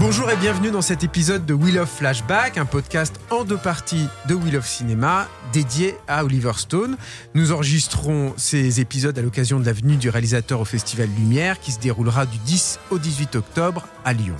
Bonjour et bienvenue dans cet épisode de Wheel of Flashback, un podcast en deux parties de Wheel of Cinéma dédié à Oliver Stone. Nous enregistrons ces épisodes à l'occasion de la venue du réalisateur au Festival Lumière qui se déroulera du 10 au 18 octobre à Lyon.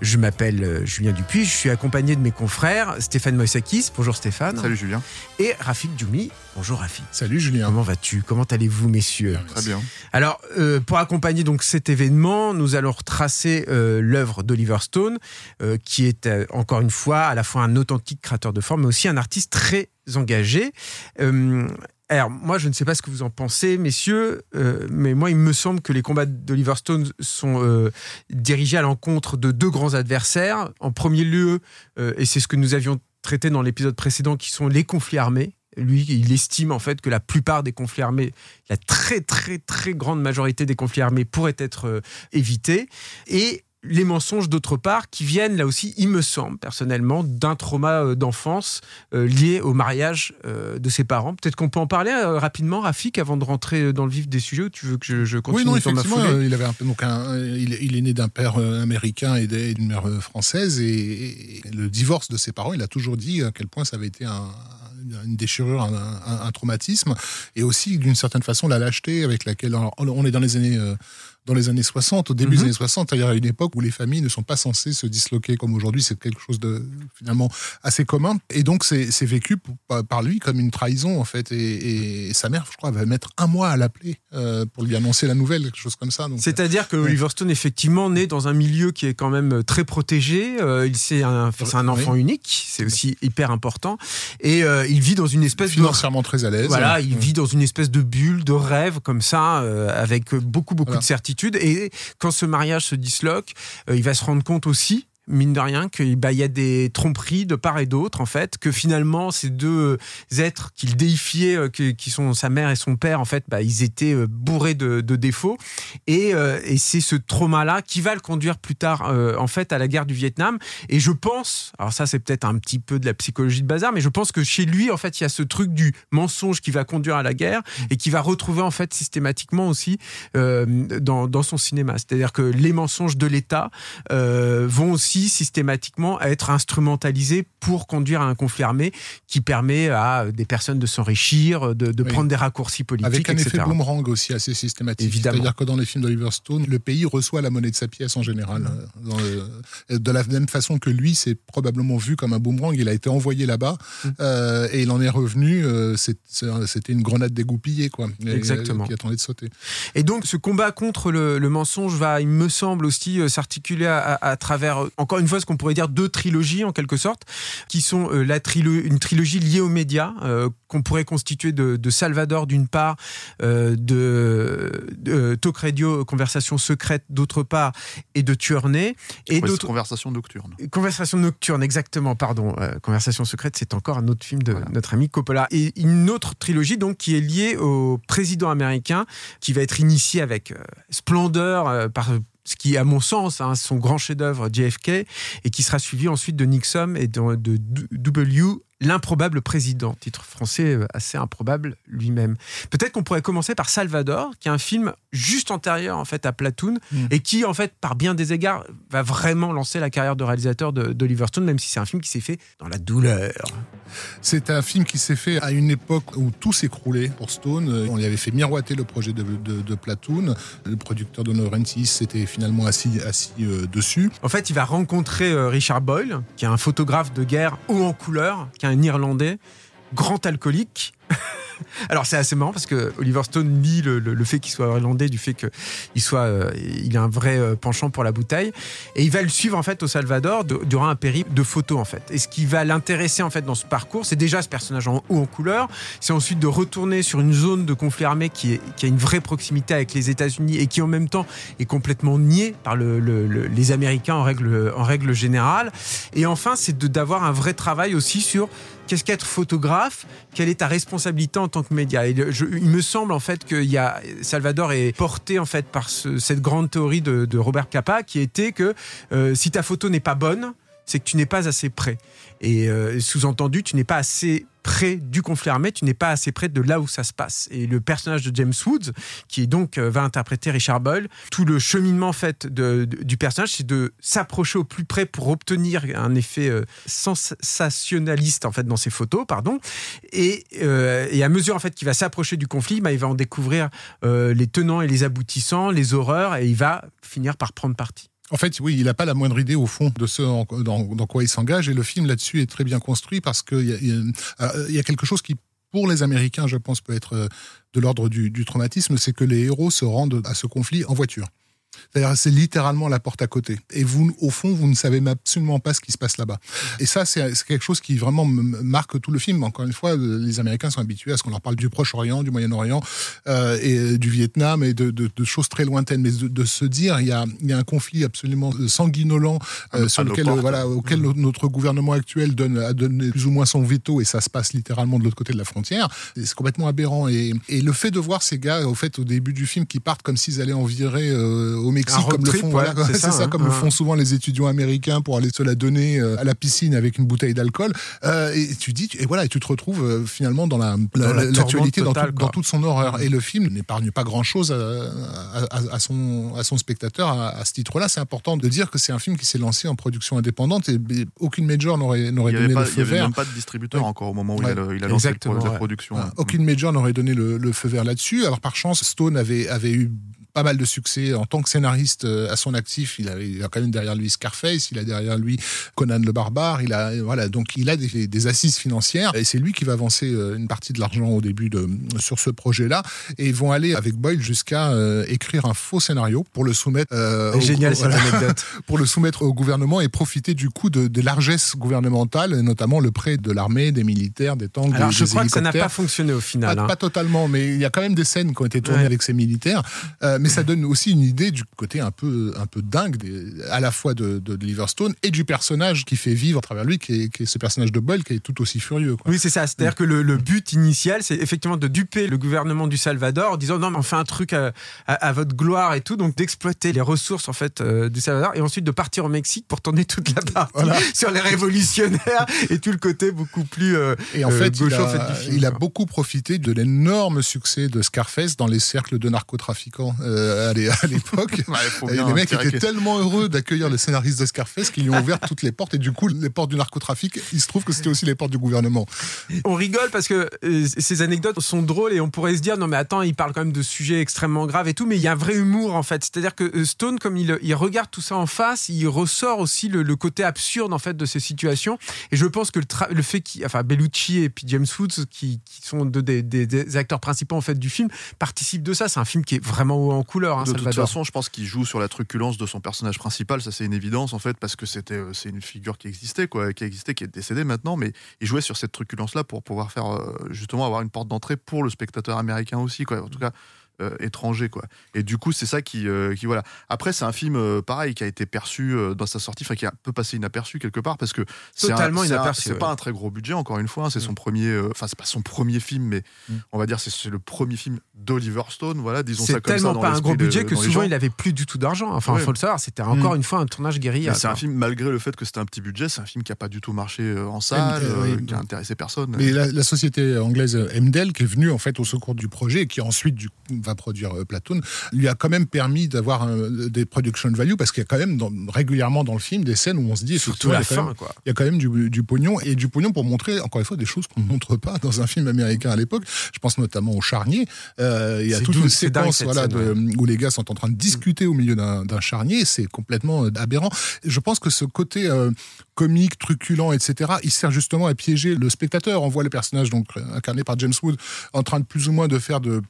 Je m'appelle euh, Julien Dupuis, je suis accompagné de mes confrères Stéphane Moïsakis, bonjour Stéphane. Salut Julien. Et Rafik Djoumi, bonjour Rafik. Salut Julien. Comment vas-tu? Comment allez-vous messieurs? Très bien. Alors, euh, pour accompagner donc cet événement, nous allons retracer euh, l'œuvre d'Oliver Stone, euh, qui est euh, encore une fois à la fois un authentique créateur de forme, mais aussi un artiste très engagé. Euh, alors, moi, je ne sais pas ce que vous en pensez, messieurs, euh, mais moi, il me semble que les combats d'Oliver Stone sont euh, dirigés à l'encontre de deux grands adversaires. En premier lieu, euh, et c'est ce que nous avions traité dans l'épisode précédent, qui sont les conflits armés. Lui, il estime en fait que la plupart des conflits armés, la très très très grande majorité des conflits armés pourraient être euh, évités. Et les mensonges d'autre part qui viennent là aussi, il me semble personnellement, d'un trauma euh, d'enfance euh, lié au mariage euh, de ses parents. Peut-être qu'on peut en parler euh, rapidement, Rafik, avant de rentrer dans le vif des sujets. Ou tu veux que je, je continue Oui, non, effectivement, il avait un donc un, il, il est né d'un père américain et d'une mère française et, et le divorce de ses parents, il a toujours dit à quel point ça avait été un une déchirure, un, traumatisme, et aussi d'une certaine façon la lâcheté avec laquelle on est dans les années euh, dans les années 60, au début Mhm. des années 60, c'est-à-dire à une époque où les familles ne sont pas censées se disloquer comme aujourd'hui, c'est quelque chose de finalement assez commun. Et donc c'est vécu pour- par- lui comme une trahison en fait. Et, et sa mère, je crois, va mettre un mois à l'appeler euh, pour lui annoncer la nouvelle, quelque chose comme ça. C'est-à-dire que Oui. Oliver Stone, effectivement, naît dans un milieu qui est quand même très protégé. Euh, il c'est un, enfant unique, c'est aussi hyper important. Et euh, il vit dans une espèce de financièrement très à l'aise. Voilà, il Ouais. vit dans une espèce de bulle, de rêve comme ça, euh, avec beaucoup beaucoup Voilà. de Et quand ce mariage se disloque, euh, il va se rendre compte aussi. Mine de rien, qu'il bah, y a des tromperies de part et d'autre, en fait, que finalement, ces deux êtres qu'il déifiait, euh, qui sont sa mère et son père, en fait, bah, ils étaient euh, bourrés de, de défauts. Et, euh, et c'est ce trauma-là qui va le conduire plus tard, euh, en fait, à la guerre du Vietnam. Et je pense, alors ça, c'est peut-être un petit peu de la psychologie de bazar, mais je pense que chez lui, en fait, il y a ce truc du mensonge qui va conduire à la guerre et qui va retrouver, en fait, systématiquement aussi euh, dans, dans son cinéma. C'est-à-dire que les mensonges de l'État euh, vont aussi systématiquement être instrumentalisés pour conduire à un conflit armé qui permet à des personnes de s'enrichir, de, de Oui. prendre des raccourcis politiques, Avec un etc. effet boomerang aussi assez systématique. Évidemment. C'est-à-dire que dans les films d'Oliver Stone, le pays reçoit la monnaie de sa pièce en général. Dans le- de la même façon que lui, c'est probablement vu comme un boomerang. Il a été envoyé là-bas Mm. euh, et il en est revenu. euh, C'était une grenade dégoupillée, quoi. Exactement. euh, qui attendait de sauter. Et donc, ce combat contre le, le mensonge va, il me semble aussi, s'articuler à, à- à travers, encore une fois, ce qu'on pourrait dire deux trilogies, en quelque sorte, qui sont euh, la trilo- une trilogie liée aux médias, euh, qu'on pourrait constituer de, de Salvador d'une part, euh, de, de Talk Radio, Conversation secrète d'autre part, et de Tuernay. Et d'autre conversation nocturne. Conversation nocturne, exactement, pardon. Conversation secrète, c'est encore un autre film de Voilà. notre ami Coppola. Et une autre trilogie, donc, qui est liée au président américain, qui va être initié avec euh, splendeur euh, par ce qui, à mon sens, hein, son grand chef-d'œuvre JFK, et qui sera suivi ensuite de Nixon et de, de W. L'improbable président, titre français euh, assez improbable lui-même. Peut-être qu'on pourrait commencer par Salvador, qui est un film juste antérieur en fait à Platoon Mm. et qui en fait par bien des égards va vraiment lancer la carrière de réalisateur de- d'Oliver Stone, même si c'est un film qui s'est fait dans la douleur. C'est un film qui s'est fait à une époque où tout s'écroulait pour Stone. Euh, On y avait fait miroiter le projet de, de, de Platoon. Le producteur de Laurentiis s'était finalement assis, assis euh, dessus. En fait, il va rencontrer Richard Boyle, qui est un photographe de guerre haut en couleur, qui un Irlandais, grand alcoolique. Alors c'est assez marrant parce que Oliver Stone lie le, fait qu'il soit irlandais du fait qu'il soit, euh, il a un vrai euh, penchant pour la bouteille et il va le suivre en fait au Salvador durant un périple de photos en fait. Et ce qui va l'intéresser en fait dans ce parcours, c'est déjà ce personnage en haut en couleur, c'est ensuite de retourner sur une zone de conflit armé qui, a une vraie proximité avec les États-Unis et qui en même temps est complètement niée par le- le- le- les Américains en règle, en règle générale. Et enfin, c'est d'avoir un vrai travail aussi sur qu'est-ce qu'être photographe, quelle est ta responsabilité en tant que média. Et il me semble en fait que y a, Salvador est porté en fait par ce- cette grande théorie de, de Robert Capa qui était que euh, si ta photo n'est pas bonne, c'est que tu n'es pas assez prêt. Et euh, sous-entendu, tu n'es pas assez près du conflit armé, tu n'es pas assez près de là où ça se passe. Et le personnage de James Woods, qui donc va interpréter Richard Boyle, tout le cheminement fait du personnage, c'est de s'approcher au plus près pour obtenir un effet sensationnaliste en fait dans ses photos, pardon. Et, et à mesure en fait qu'il va s'approcher du conflit, bah, il va en découvrir les tenants et les aboutissants, les horreurs, et il va finir par prendre parti. En fait, oui, il n'a pas la moindre idée au fond de ce dans, quoi il s'engage, et le film là-dessus est très bien construit parce qu'il y, y, a quelque chose qui, pour les Américains, je pense, peut être euh, de l'ordre du traumatisme, c'est que les héros se rendent à ce conflit en voiture. C'est-à-dire, c'est littéralement la porte à côté. Et vous, au fond, vous ne savez absolument pas ce qui se passe là-bas. Et ça, c'est quelque chose qui vraiment marque tout le film. Encore une fois, les Américains sont habitués à ce qu'on leur parle du Proche-Orient, du Moyen-Orient euh, et du Vietnam et de, de, de, choses très lointaines. Mais de, se dire, il y, a, il y a un conflit absolument sanguinolent euh, sur lequel, voilà, auquel mmh. notre gouvernement actuel donne, a donné plus ou moins son veto et ça se passe littéralement de l'autre côté de la frontière. C'est complètement aberrant. Et, et, le fait de voir ces gars, au fait, au début du film, qui partent comme s'ils allaient en virer euh, au Mexique, comme le font, voilà, c'est ça, ça, hein. comme le font souvent les étudiants américains pour aller se la donner euh, à la piscine avec une bouteille d'alcool. Euh, et tu dis, et voilà, et tu te retrouves euh, finalement dans la, l'actualité, dans, dans, toute son horreur. Et le film n'épargne pas grand chose à, à, son, à son spectateur à, ce titre-là. C'est important de dire que c'est un film qui s'est lancé en production indépendante et aucune major n'aurait, n'aurait donné le feu vert. Il n'y avait même pas de distributeur encore au moment où il a, il a lancé la production. Aucune major n'aurait donné le, le, feu vert là-dessus. Alors par chance, Stone avait, avait eu pas mal de succès en tant que scénariste euh, à son actif. Il a, il a, quand même derrière lui Scarface, il a derrière lui Conan le barbare. Il a voilà donc il a des, des assises financières et c'est lui qui va avancer euh, une partie de l'argent au début de sur ce projet-là et ils vont aller avec Boyle jusqu'à euh, écrire un faux scénario pour le soumettre. Euh, Génial cette anecdote. pour le soumettre au gouvernement et profiter du coup de, de largesses gouvernementales, notamment le prêt de l'armée, des militaires, des tanks. Alors des, je crois que ça n'a pas fonctionné au final. Pas, hein. pas, totalement, mais il y a quand même des scènes qui ont été tournées ouais. avec ces militaires. Euh, mais ça donne aussi une idée du côté un peu, un peu dingue, des, à la fois de, de, Liverstone et du personnage qui fait vivre à travers lui, qui est, qui est ce personnage de Boyle qui est tout aussi furieux. Quoi. Oui, c'est ça. C'est-à-dire mm. que le, le, but initial, c'est effectivement de duper le gouvernement du Salvador en disant non, mais on fait un truc à, à, à votre gloire et tout, donc d'exploiter les ressources en fait euh, du Salvador et ensuite de partir au Mexique pour tourner toute la partie voilà. sur les révolutionnaires et tout le côté beaucoup plus euh, et en fait, il, a, fait film, il a, beaucoup profité de l'énorme succès de Scarface dans les cercles de narcotrafiquants euh, à l'époque. ouais, les mecs étaient tellement heureux d'accueillir les scénaristes de Scarface qu'ils lui ont ouvert toutes les portes. Et du coup, les portes du narcotrafic, il se trouve que c'était aussi les portes du gouvernement. On rigole parce que euh, ces anecdotes sont drôles et on pourrait se dire non mais attends, il parle quand même de sujets extrêmement graves et tout, mais il y a un vrai humour en fait. C'est-à-dire que euh, Stone, comme il, il, regarde tout ça en face, il ressort aussi le, le, côté absurde en fait de ces situations. Et je pense que le, le fait qu'il, enfin Bellucci et puis James Woods, qui, qui sont deux des, des, des, acteurs principaux en fait du film, participent de ça. C'est un film qui est vraiment haut en couleur. Hein, de toute façon, je pense qu'il joue sur la truculence de son personnage principal. Ça, c'est une évidence en fait, parce que c'était euh, c'est une figure qui existait, quoi, qui existait, qui est décédée maintenant, mais il jouait sur cette truculence-là pour pouvoir faire euh, justement avoir une porte d'entrée pour le spectateur américain aussi, quoi. En tout cas, étranger quoi et du coup c'est ça qui, euh, qui voilà après c'est un film euh, pareil qui a été perçu euh, dans sa sortie enfin qui a un peu passé inaperçu quelque part parce que c'est totalement un, inaperçu c'est ouais. pas un très gros budget encore une fois hein, c'est mm. son premier enfin c'est pas son premier film mais mm. on va dire c'est le premier film d'Oliver Stone voilà disons ça comme ça c'est tellement pas un gros budget de, que souvent il avait plus du tout d'argent enfin il ouais. faut le savoir c'était encore mm. une fois un tournage guérilla c'est un film malgré le fait que c'était un petit budget c'est un film qui a pas du tout marché en salle euh, qui a intéressé personne mais la, la, société anglaise Emdel qui est venue en fait au secours du projet et qui ensuite du, va produire Plateau lui a quand même permis d'avoir des production value parce qu'il y a quand même dans, régulièrement dans le film des scènes où on se dit surtout la fin même, quoi. il y a quand même du, du, pognon et du pognon pour montrer encore une fois des choses qu'on ne montre pas dans un film américain à l'époque je pense notamment au charnier euh, il y a toute une séquence voilà, scène, de, ouais. où les gars sont en train de discuter au milieu d'un charnier c'est complètement euh, aberrant je pense que ce côté euh, comique, truculent, etc. Il sert justement à piéger le spectateur. On voit le personnage donc incarné par James Wood en train de plus ou moins de faire de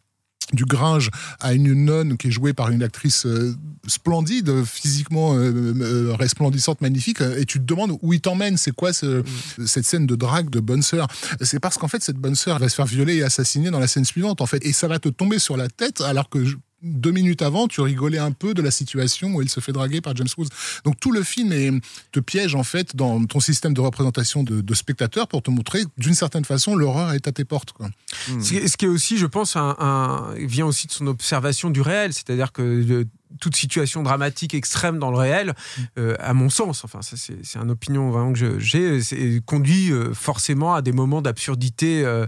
du Gringe à une nonne qui est jouée par une actrice euh, splendide, physiquement euh, euh, resplendissante, magnifique, et tu te demandes où il t'emmène, c'est quoi ce, mmh. cette scène de drague de bonne sœur? C'est parce qu'en fait cette bonne sœur va se faire violer et assassiner dans la scène suivante en fait, et ça va te tomber sur la tête alors que deux minutes avant, tu rigolais un peu de la situation où il se fait draguer par James Woods. Donc tout le film est, te piège en fait dans ton système de représentation de, de spectateur pour te montrer d'une certaine façon l'horreur est à tes portes. Quoi. Mmh. Ce qui est aussi, je pense, un, un, vient aussi de son observation du réel, c'est-à-dire que toute situation dramatique extrême dans le réel, euh, à mon sens, enfin ça c'est c'est une opinion vraiment que je- j'ai, conduit euh, forcément à des moments d'absurdité. euh,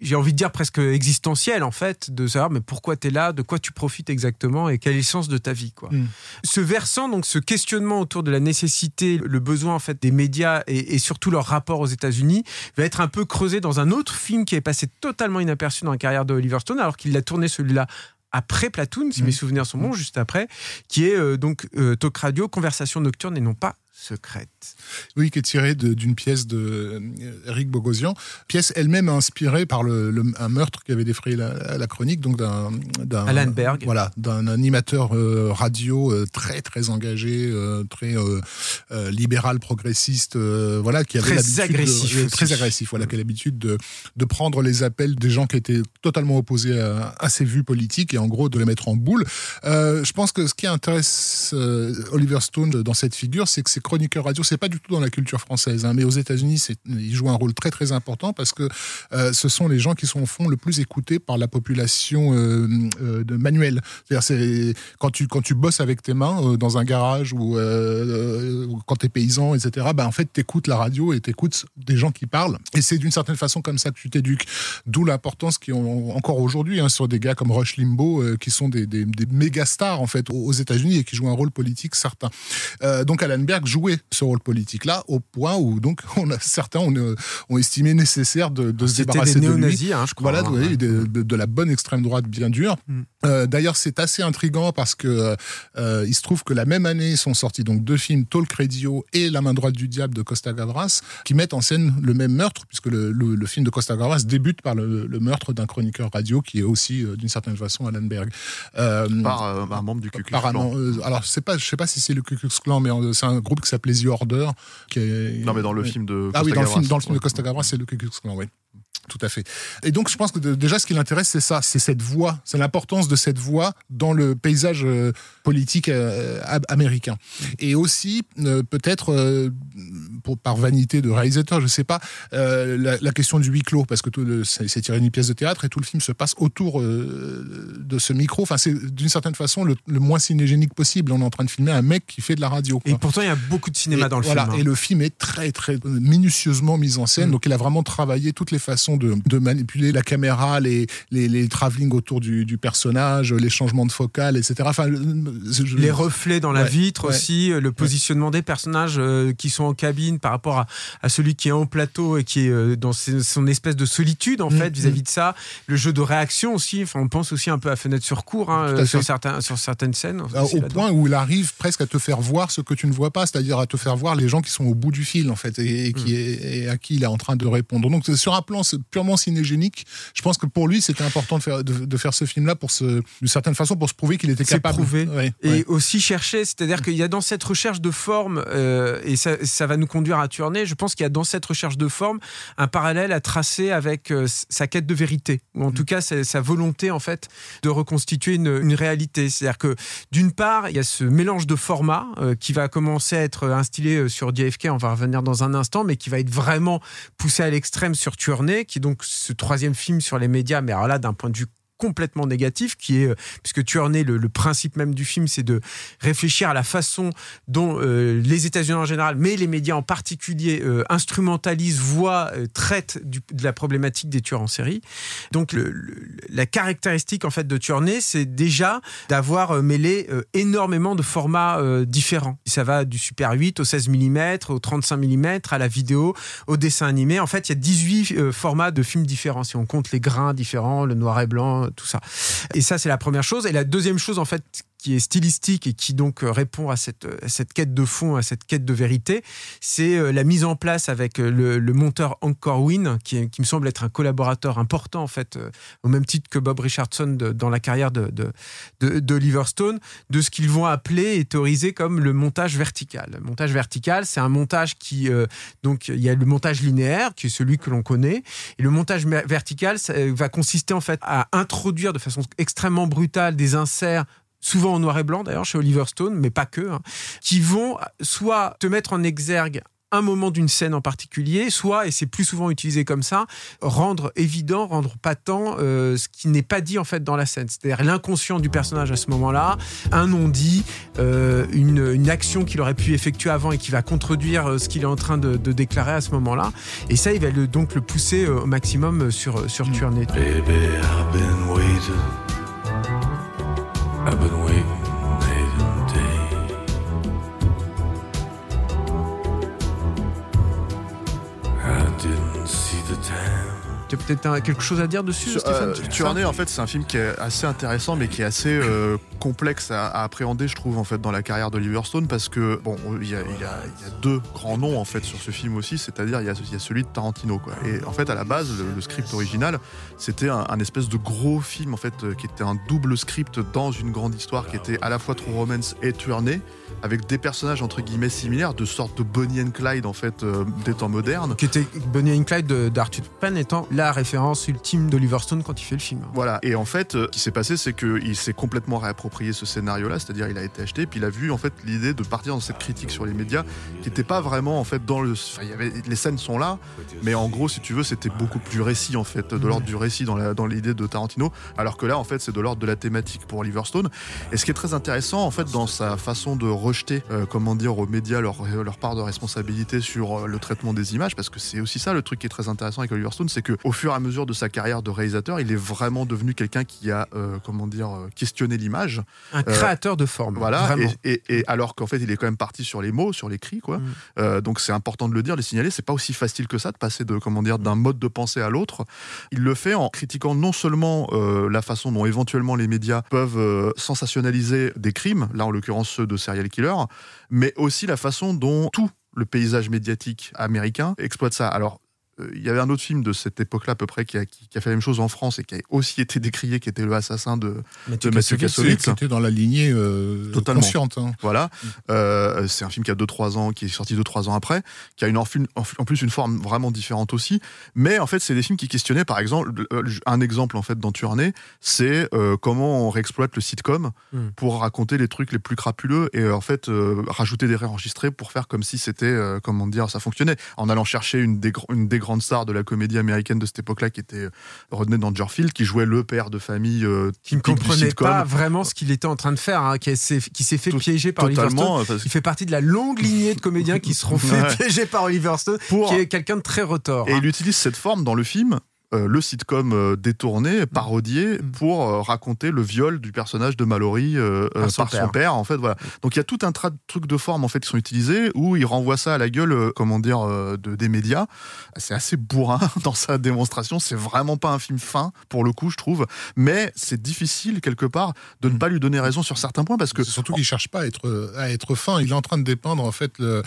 j'ai envie de dire presque existentielle en fait, de savoir mais pourquoi tu es là, de quoi tu profites exactement et quel est le sens de ta vie quoi. Mm. Ce versant donc ce questionnement autour de la nécessité, le besoin en fait des médias et, et surtout leur rapport aux États-Unis va être un peu creusé dans un autre film qui est passé totalement inaperçu dans la carrière de Oliver Stone alors qu'il l'a tourné celui-là après Platoon, si Mm. mes souvenirs sont bons, juste après, qui est euh, donc euh, Talk Radio, Conversation nocturne et non pas secrète. Oui, qui est tiré d'une pièce de euh, Eric Bogosian, pièce elle-même inspirée par le, le- un meurtre qui avait défrayé la, la chronique, donc d'un Alan Berg. voilà, d'un animateur euh, radio euh, très très engagé, euh, très libéral, progressiste, voilà, qui avait Très l'habitude de- agressif très agressif, voilà, qui a l'habitude de, de prendre les appels des gens qui étaient totalement opposés à, à ses vues politiques et en gros de les mettre en boule. Je pense que ce qui intéresse Oliver Stone dans cette figure, c'est que ces chroniqueurs radio, c'est pas du tout dans la culture française, hein, mais aux États-Unis, ils jouent un rôle très très important parce que euh, ce sont les gens qui sont au fond le plus écoutés par la population euh, euh, de manuelle. C'est-à-dire, c'est quand tu quand tu bosses avec tes mains dans un garage ou, quand t'es paysan, etc. Ben en fait, t'écoutes la radio et t'écoutes des gens qui parlent. Et c'est d'une certaine façon comme ça que tu t'éduques. D'où l'importance qui ont encore aujourd'hui hein, sur des gars comme Rush Limbaugh qui sont des, des, méga stars en fait aux États-Unis et qui jouent un rôle politique certain. Donc Alan Berg jouait ce rôle politique-là au point où donc on a, certains ont, euh, ont estimé nécessaire de, de se débarrasser des de lui. hein, je crois. Voilà, hein, oui, ouais. de, de- de la bonne extrême droite bien dure. Mm. Euh, D'ailleurs, c'est assez intrigant parce que euh, il se trouve que la même année sont sortis donc deux films, Talk Radio et La main droite du diable de Costa Gavras, qui mettent en scène le même meurtre, puisque le, le- le film de Costa Gavras débute par le, le meurtre d'un chroniqueur radio qui est aussi euh, d'une certaine façon Alan Berg. Par un membre du Ku Klux Klan. alors, je sais pas, je sais pas si c'est le Ku Klux Klan, mais c'est un groupe qui s'appelait The Order. Qui est, Non, mais dans le film de ah oui, Costa le Gavras. film, dans le film de. Costa Gavras, c'est le Ku Klux Klan, oui. Tout à fait. Et donc, je pense que déjà, ce qui l'intéresse, c'est ça, c'est cette voix, c'est l'importance de cette voix dans le paysage euh, politique euh, am- américain. Et aussi, euh, peut-être, pour, par vanité de réalisateur, je sais pas, euh, la, la question du huis clos, parce que c'est tiré d'une pièce de théâtre et tout le film se passe autour euh, de ce micro. Enfin, c'est d'une certaine façon le, le moins cinégénique possible. On est en train de filmer un mec qui fait de la radio. Et pourtant, il y a beaucoup de cinéma Et dans le voilà, film. hein. Et le film est très, très minutieusement mis en scène. Mm. Donc, il a vraiment travaillé toutes les façons de, de manipuler la caméra, les, les, les travelling autour du, du personnage, les changements de focale, etc. Enfin, je- je- les reflets dans la Ouais, vitre ouais. aussi, euh, le positionnement des personnages euh, qui sont en cabine par rapport à, à celui qui est en plateau et qui est euh, dans son espèce de solitude en Mm, fait vis-à-vis de ça. Le jeu de réaction aussi, enfin, on pense aussi un peu à Fenêtre sur cours hein, euh, sur, certains, sur certaines scènes. Euh, au point où il arrive presque à te faire voir ce que tu ne vois pas, c'est-à-dire à te faire voir les gens qui sont au bout du fil en fait et, et qui Mm. est, et à qui il est en train de répondre. Donc sur un plan purement cinégénique, je pense que pour lui c'était important de faire, de, de faire ce film-là pour se, d'une certaine façon pour se prouver qu'il était capable. prouvé. Ouais, Et ouais. aussi chercher, c'est-à-dire qu'il y a dans cette recherche de forme, euh, et ça, ça va nous conduire à Tourner, je pense qu'il y a dans cette recherche de forme un parallèle à tracer avec euh, sa quête de vérité, ou en tout cas sa, sa volonté en fait de reconstituer une, une réalité. C'est-à-dire que d'une part, il y a ce mélange de formats euh, qui va commencer à être instillé euh, sur JFK, on va revenir dans un instant, mais qui va être vraiment poussé à l'extrême sur Tournai, qui est donc ce troisième film sur les médias, mais alors là d'un point de vue complètement négatif, qui est, euh, puisque Tuernay, le, principe même du film, c'est de réfléchir à la façon dont euh, les États-Unis en général, mais les médias en particulier, euh, instrumentalisent, voient, traitent de la problématique des tueurs en série. Donc, la caractéristique en fait de Tuernay, c'est déjà d'avoir mêlé énormément de formats différents. Ça va du Super 8 au 16 mm, au 35 mm, à la vidéo, au dessin animé. En fait, il y a 18 euh, formats de films différents, si on compte les grains différents, le noir et blanc, tout ça. Et ça, c'est la première chose. Et la deuxième chose, en fait, qui est stylistique et qui donc euh, répond à cette, à cette quête de fond, à cette quête de vérité, c'est euh, la mise en place avec euh, le, monteur Hank Corwin, qui, me semble être un collaborateur important, en fait, euh, au même titre que Bob Richardson dans la carrière de, de, de, Stone, de ce qu'ils vont appeler et théoriser comme le montage vertical. Le montage vertical, c'est un montage qui... euh, donc, il y a le montage linéaire, qui est celui que l'on connaît, et le montage vertical ça, euh, va consister en fait à introduire de façon extrêmement brutale des inserts souvent en noir et blanc d'ailleurs chez Oliver Stone, mais pas que, hein, qui vont soit te mettre en exergue un moment d'une scène en particulier, soit, et c'est plus souvent utilisé comme ça, rendre évident, rendre patent euh, ce qui n'est pas dit en fait dans la scène. C'est-à-dire l'inconscient du personnage à ce moment-là, un non-dit, euh, une, action qu'il aurait pu effectuer avant et qui va contredire euh, ce qu'il est en train de, déclarer à ce moment-là. Et ça, il va le, donc le pousser au maximum sur, sur Baby, peut-être quelque chose à dire dessus, Stéphane euh, en fait, c'est un film qui est assez intéressant, mais qui est assez euh, complexe à, appréhender, je trouve, en fait, dans la carrière d'Oliver Stone, parce que, bon, il y, a, deux grands noms, en fait, sur ce film aussi, c'est-à-dire, il y, a, celui de Tarantino, quoi. Et en fait, à la base, le, script original, c'était un, espèce de gros film, en fait, euh, qui était un double script dans une grande histoire, qui était à la fois True Romance et Tournée avec des personnages entre guillemets similaires, de sorte de Bonnie and Clyde en fait euh, des temps modernes. Qui était Bonnie and Clyde d'Arthur Penn étant la référence ultime d'Oliver Stone quand il fait le film. Voilà. Et en fait, euh, ce qui s'est passé, c'est qu'il s'est complètement réapproprié ce scénario-là, c'est-à-dire il a été acheté, puis il a vu en fait l'idée de partir dans cette critique sur les médias qui n'était pas vraiment en fait dans le. Enfin, il y avait les scènes sont là, mais en gros, si tu veux, c'était beaucoup plus récit en fait, de l'ordre du récit dans dans l'idée de Tarantino, alors que là, en fait, c'est de l'ordre de la thématique pour Oliver Stone. Et ce qui est très intéressant en fait dans sa façon de rejeter, euh, comment dire, aux médias leur, leur part de responsabilité sur euh, le traitement des images, parce que c'est aussi ça le truc qui est très intéressant avec Oliver Stone, c'est que au fur et à mesure de sa carrière de réalisateur, il est vraiment devenu quelqu'un qui a, euh, comment dire, questionné l'image. Un créateur de forme. Voilà. Et, et, alors qu'en fait, il est quand même parti sur les mots, sur les cris, quoi. Mm. donc c'est important de le dire, de le signaler. C'est pas aussi facile que ça de passer de, comment dire, d'un mode de pensée à l'autre. Il le fait en critiquant non seulement la façon dont éventuellement les médias peuvent sensationnaliser des crimes, là en l'occurrence ceux de serial killers, mais aussi la façon dont tout le paysage médiatique américain exploite ça. Alors, euh, il y avait un autre film de cette époque-là à peu près qui a, fait la même chose en France et qui a aussi été décrié, qui était le assassin de Mathieu, Kassovitz. Qui était dans la lignée euh, Totalement. consciente. Hein. Voilà. Mm. Euh, c'est un film qui a 2-3 ans, qui est sorti 2-3 ans après, qui a une, en, plus une forme vraiment différente aussi. Mais en fait, c'est des films qui questionnaient, par exemple, un exemple en fait dans Tournée, c'est comment on réexploite le sitcom mm. pour raconter les trucs les plus crapuleux et en fait rajouter des réenregistrés pour faire comme si c'était, comment dire, ça fonctionnait, en allant chercher une des, une des grande star de la comédie américaine de cette époque-là, qui était euh, Rodney Dangerfield, qui jouait le père de famille. Euh, qui ne comprenait pas vraiment ce qu'il était en train de faire, hein, qui s'est fait piéger par Oliver Stone. Il fait partie de la longue lignée de comédiens qui seront fait piéger par Oliver Stone, qui est quelqu'un de très retors. Et il hein. utilise cette forme dans le film euh, le sitcom euh, détourné, mm. parodié, mm. pour euh, raconter le viol du personnage de Mallory par, son, père. En fait, voilà. Donc il y a tout un tas de trucs de forme en fait qui sont utilisés où il renvoie ça à la gueule, comment dire, de, des médias. C'est assez bourrin dans sa démonstration. C'est vraiment pas un film fin pour le coup, je trouve. Mais c'est difficile quelque part de ne mm. pas lui donner raison sur certains points parce que surtout qu'il cherche pas à être à être fin. Il est en train de dépendre en fait le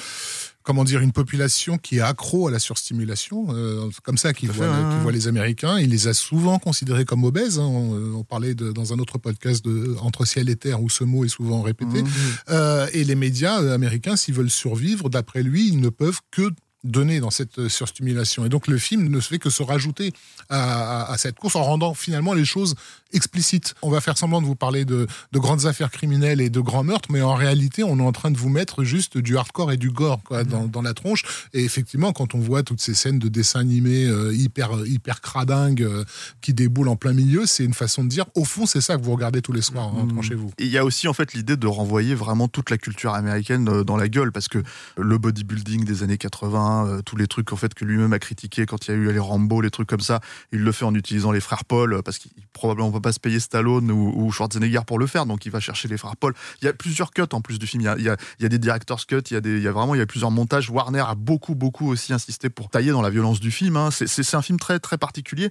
comment dire, une population qui est accro à la surstimulation, euh, comme ça qu'il voit, voit, les Américains. Il les a souvent considérés comme obèses. Hein. On, parlait de, dans un autre podcast de Entre ciel et terre où ce mot est souvent répété. Mmh. Euh, et les médias euh, américains, s'ils veulent survivre, d'après lui, ils ne peuvent que donné dans cette euh, surstimulation. Et donc le film ne fait que se rajouter à, cette course en rendant finalement les choses explicites. On va faire semblant de vous parler de, grandes affaires criminelles et de grands meurtres, mais en réalité, on est en train de vous mettre juste du hardcore et du gore quoi, dans, la tronche. Et effectivement, quand on voit toutes ces scènes de dessins animés euh, hyper, hyper cradingues euh, qui déboulent en plein milieu, c'est une façon de dire, au fond, c'est ça que vous regardez tous les soirs en rentrant chez vous. Il y a aussi en fait l'idée de renvoyer vraiment toute la culture américaine dans la gueule, parce que le bodybuilding des années 80, euh, tous les trucs en fait que lui-même a critiqué quand il y a eu les Rambo, les trucs comme ça. Il le fait en utilisant les frères Paul euh, parce qu'il probablement va pas se payer Stallone ou, Schwarzenegger pour le faire, donc il va chercher les frères Paul. Il y a plusieurs cuts en plus du film. Il y a, des directors cuts, il y a des, vraiment il y a plusieurs montages. Warner a beaucoup beaucoup aussi insisté pour tailler dans la violence du film. Hein. C'est un film très très particulier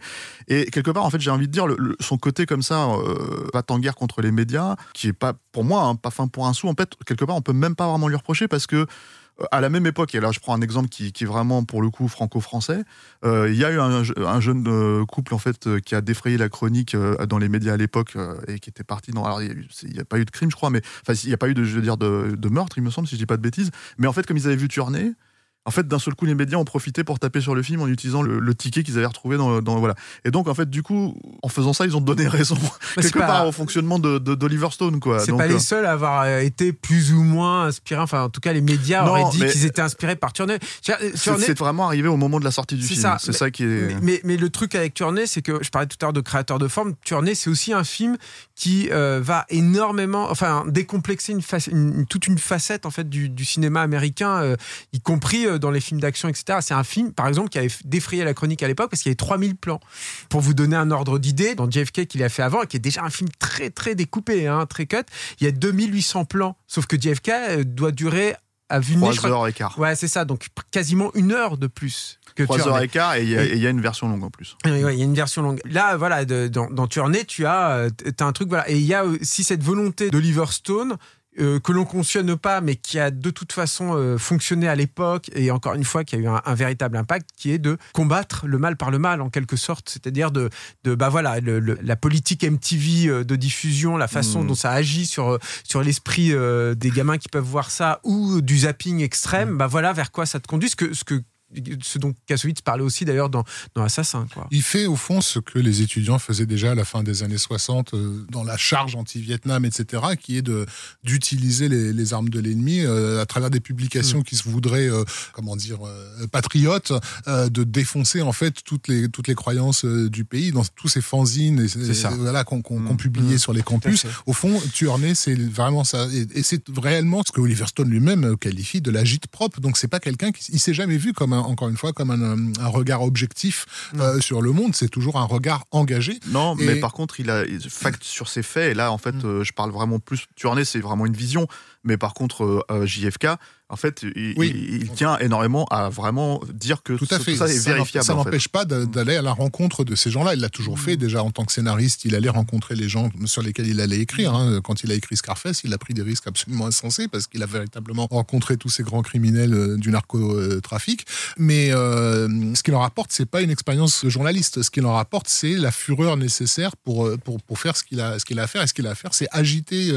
et quelque part en fait j'ai envie de dire son côté comme ça euh, va en guerre contre les médias, qui est pas pour moi hein, pas fin pour un sou. En fait quelque part on peut même pas vraiment lui reprocher parce que à la même époque, et là je prends un exemple qui, est vraiment pour le coup franco-français, euh, il y a eu un, jeune euh, couple en fait qui a défrayé la chronique dans les médias à l'époque et qui était parti dans. Alors il n'y a, pas eu de crime, je crois, mais enfin il n'y a pas eu de, je veux dire, de, meurtre, il me semble, si je dis pas de bêtises. Mais en fait, comme ils avaient vu tourner, en fait, d'un seul coup, les médias ont profité pour taper sur le film en utilisant le, ticket qu'ils avaient retrouvé dans, dans, voilà. Et donc, en fait, du coup, en faisant ça, ils ont donné raison quelque part au fonctionnement de d'Oliver Stone, quoi. C'est pas les euh, seuls à avoir euh, été plus ou moins inspirés. Enfin, en tout cas, les médias auraient dit qu'ils étaient inspirés par Turner. C'est vraiment arrivé au moment de la sortie du film. C'est ça qui est. Mais, mais, le truc avec Turner, c'est que je parlais tout à l'heure de créateur de forme. Turner, c'est aussi un film qui euh, va énormément, enfin, décomplexer une, toute une facette en fait du, cinéma américain, y compris dans les films d'action, etc. C'est un film, par exemple, qui avait défrayé la chronique à l'époque parce qu'il y avait 3000 plans. Pour vous donner un ordre d'idée, dans JFK qu'il a fait avant, et qui est déjà un film très, très découpé, hein, très cut, il y a 2800 plans. Sauf que JFK euh, doit durer à vue 3 heures et quart. Ouais, c'est ça. Donc quasiment une heure de plus. Que 3 heures et quart et il y, a une version longue en plus. il y a une version longue. Là, voilà, dans, dans Tournée, tu as, euh, as un truc, voilà. Et il y a aussi cette volonté d'Oliver Stone euh, que l'on cautionne pas, mais qui a de toute façon euh, fonctionné à l'époque et encore une fois qui a eu un, véritable impact, qui est de combattre le mal par le mal en quelque sorte, c'est-à-dire de, de bah voilà, la politique MTV euh, de diffusion, la façon mmh. dont ça agit sur sur l'esprit des gamins qui peuvent voir ça ou du zapping extrême, mmh. bah voilà vers quoi ça te conduit, ce que ce que ce dont Kassovitz parlait aussi d'ailleurs dans, dans Assassin. Quoi. Il fait au fond ce que les étudiants faisaient déjà à la fin des années 60 euh, dans la charge anti-Vietnam, etc., qui est d'utiliser les, les armes de l'ennemi euh, à travers des publications mm. qui se voudraient, euh, comment dire, patriotes, de défoncer en fait toutes les, toutes les croyances du pays dans tous ces fanzines et, voilà, qu'on, qu'on, mm. publiait mm. sur les campus. Au fond, Tuernay, c'est vraiment ça. Et, c'est réellement ce que Oliver Stone lui-même qualifie de la gîte propre. Donc c'est pas quelqu'un qui il s'est jamais vu comme un encore une fois, comme un, regard objectif euh, sur le monde. C'est toujours un regard engagé. Non, mais par contre, il a fact sur ses faits. Et là, en fait, mm. euh, je parle vraiment plus. Tourné, c'est vraiment une vision. Mais par contre, euh, JFK, en fait, il, tient énormément à vraiment dire que tout, à fait. ça est vérifiable. Ça n'empêche pas d'aller à la rencontre de ces gens-là. Il l'a toujours fait. Déjà, en tant que scénariste, il allait rencontrer les gens sur lesquels il allait écrire. Hein. Quand il a écrit Scarface, il a pris des risques absolument insensés parce qu'il a véritablement rencontré tous ces grands criminels euh, du narcotrafic. Mais euh, ce qu'il en rapporte, c'est pas une expérience journaliste. Ce qu'il en rapporte, c'est la fureur nécessaire pour, euh, pour, pour faire ce qu'il a, ce qu'il a à faire. Et ce qu'il a à faire, c'est agiter.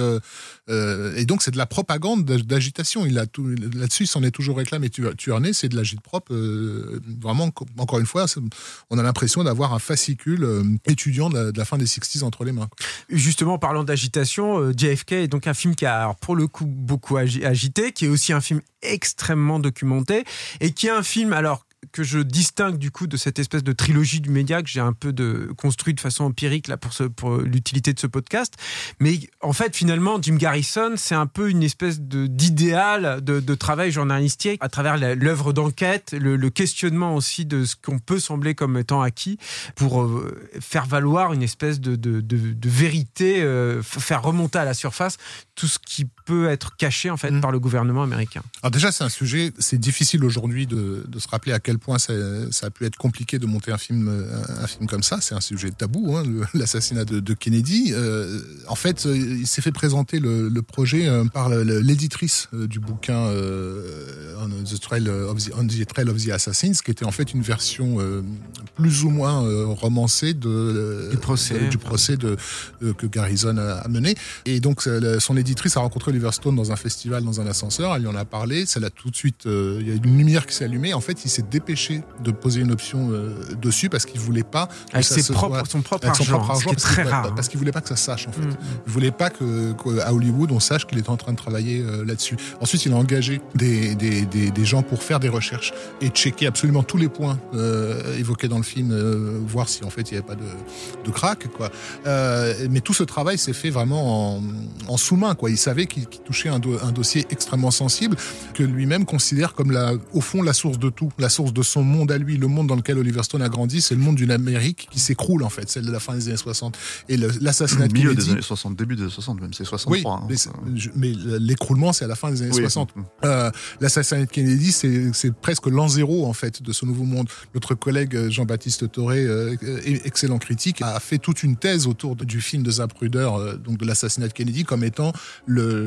et donc, c'est de la propagande d'agitation. Il a tout là-dessus, il s'en est toujours réclamé. Tu, tu en es, c'est de la gîte propre. Euh, vraiment, encore une fois, on a l'impression d'avoir un fascicule euh, étudiant de la, fin des 60s entre les mains. Justement, parlant d'agitation, euh, JFK est donc un film qui a, pour le coup, beaucoup agité, qui est aussi un film extrêmement documenté et qui est un film, alors que je distingue du coup de cette espèce de trilogie du média que j'ai un peu de construit de façon empirique là pour l'utilité de ce podcast. Mais en fait, finalement, Jim Garrison, c'est un peu une espèce d'idéal de, travail journalistique à travers l'œuvre d'enquête, le, questionnement aussi de ce qu'on peut sembler comme étant acquis pour euh, faire valoir une espèce de vérité, euh, faire remonter à la surface tout ce qui peut être caché en fait mmh. par le gouvernement américain. Alors déjà, c'est un sujet, c'est difficile aujourd'hui de, de se rappeler à quel point ça, ça, a pu être compliqué de monter un film, un, film comme ça. C'est un sujet tabou, hein, l'assassinat de, de, Kennedy. Euh, en fait, il s'est fait présenter le, le projet euh, par l'éditrice euh, du bouquin euh, on, the Trail of the, on the Trail of the Assassins, qui était en fait une version euh, plus ou moins romancée de, du procès, du procès de, que Garrison a, mené. Et donc, son éditrice a rencontré Oliver Stone dans un festival, dans un ascenseur. Elle lui en a parlé. Ça l'a tout de suite. il y a une lumière qui s'est allumée. En fait, il s'est dépêché de poser une option euh, dessus parce qu'il voulait pas avec ses propres, son propre argent, son propre argent très rare, hein. parce qu'il voulait pas que ça sache en fait. Mm. Il voulait pas que, à Hollywood on sache qu'il était en train de travailler euh, là-dessus. Ensuite, il a engagé des, des, des, des, gens pour faire des recherches et checker absolument tous les points euh, évoqués dans le film, voir si en fait il n'y avait pas de, de crack quoi. mais tout ce travail s'est fait vraiment en, en sous-main quoi. Il savait qu'il touchait un, un dossier extrêmement sensible que lui-même considère comme la, au fond la source de tout, la source de son monde à lui, le monde dans lequel Oliver Stone a grandi, c'est le monde d'une Amérique qui s'écroule en fait, celle de la fin des années 60. Et l'assassinat de Milieu des années 60, début des années 60 même, c'est 63. Oui, hein. mais, l'écroulement c'est à la fin des années 60. Euh, l'assassinat de Kennedy, c'est presque l'an zéro en fait de ce nouveau monde. Notre collègue euh, Jean-Baptiste Toré, euh, excellent critique, a fait toute une thèse autour du film de Zapruder, donc de l'assassinat de Kennedy, comme étant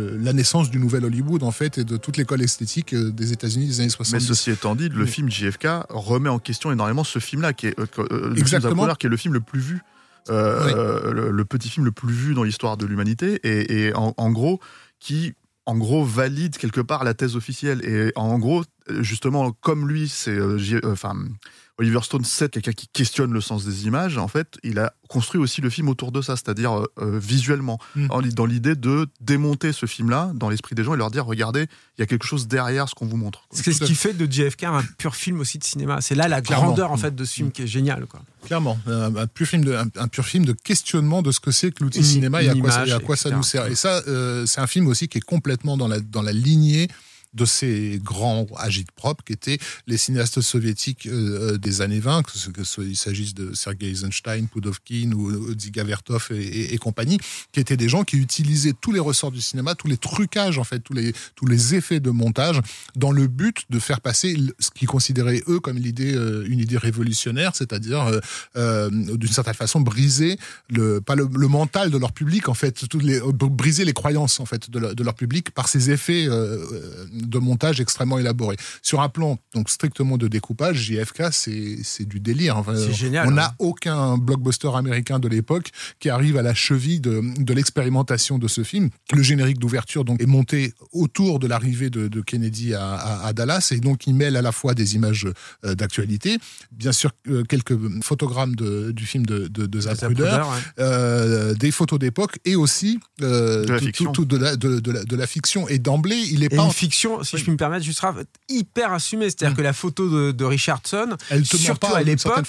le, la naissance du nouvel Hollywood en fait et de toute l'école esthétique des États-Unis des années 60. Mais ceci étant dit, le film JFK remet en question énormément ce film-là, qui est euh, euh, le film qui est le film le plus vu. Euh, le, petit film le plus vu dans l'histoire de l'humanité et, en, gros qui en gros, valide quelque part la thèse officielle. Et en gros, justement, comme lui, c'est, euh, enfin, Oliver Stone, c'est quelqu'un qui questionne le sens des images. En fait, il a construit aussi le film autour de ça, c'est-à-dire euh, euh, visuellement, mm. dans l'idée de démonter ce film-là dans l'esprit des gens et leur dire regardez, il y a quelque chose derrière ce qu'on vous montre. C'est ce qui fait de JFK un pur film aussi de cinéma. C'est là la grandeur en fait de ce film qui est génial. Quoi. Clairement, un, pur film de, un, pur film de questionnement de ce que c'est que l'outil cinéma et à, quoi, à quoi, ça nous sert. Et ça, euh, c'est un film aussi qui est complètement dans la, dans la lignée de ces grands agite-propres qui étaient les cinéastes soviétiques euh, euh, des années 20, que, qu'il s'agisse de Sergei Eisenstein, Pudovkin ou Dziga Vertov et, compagnie, qui étaient des gens qui utilisaient tous les ressorts du cinéma, tous les trucages, en fait, tous les, tous les effets de montage, dans le but de faire passer ce qu'ils considéraient, eux, comme l'idée, euh, une idée révolutionnaire, c'est-à-dire, d'une certaine façon, briser le, pas le, mental de leur public, en fait, toutes les, briser les croyances, en fait, de, de leur public par ces effets de montage extrêmement élaboré. Sur un plan donc strictement de découpage, JFK, c'est du délire. c'est génial. On n'a hein. aucun blockbuster américain de l'époque qui arrive à la cheville de, de l'expérimentation de ce film. Le générique d'ouverture donc est monté autour de l'arrivée de, de, Kennedy à, à, Dallas et donc il mêle à la fois des images euh, d'actualité, bien sûr euh, quelques photogrammes de, du film de, de, de Zapruder, euh, des photos d'époque et aussi de, la fiction. Tout, de, la, de, la, de la fiction. Et d'emblée, il est et pas une fiction si je puis me permettre, juste hyper assumé. C'est-à-dire mm. que la photo de, Richardson, elle te surtout pas, à l'époque,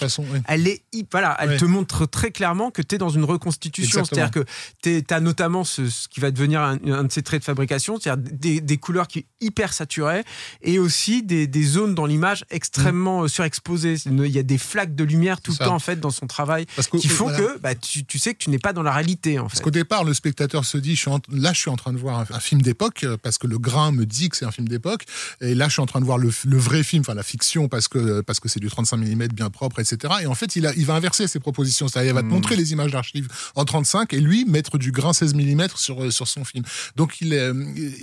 elle est, voilà, elle te montre très clairement que tu es dans une reconstitution. C'est-à-dire que tu as notamment ce, qui va devenir un, de ses traits de fabrication, c'est-à-dire des, couleurs qui hyper saturées et aussi des, zones dans l'image extrêmement mm. surexposées. Il y a des flaques de lumière tout le temps en fait dans son travail qui font que bah, tu, sais que tu n'es pas dans la réalité. En fait. Parce qu'au départ, le spectateur se dit, je suis là, je suis en train de voir un, un film d'époque parce que le grain me dit que c'est un film d'époque. Et là, je suis en train de voir le, vrai film, enfin la fiction, parce que parce que c'est du 35 mm bien propre, etc. Et en fait, il, a, il va inverser ses propositions. C'est-à-dire, il va te hmm. montrer les images d'archives en 35 et lui mettre du grain 16 mm sur sur son film. Donc, il,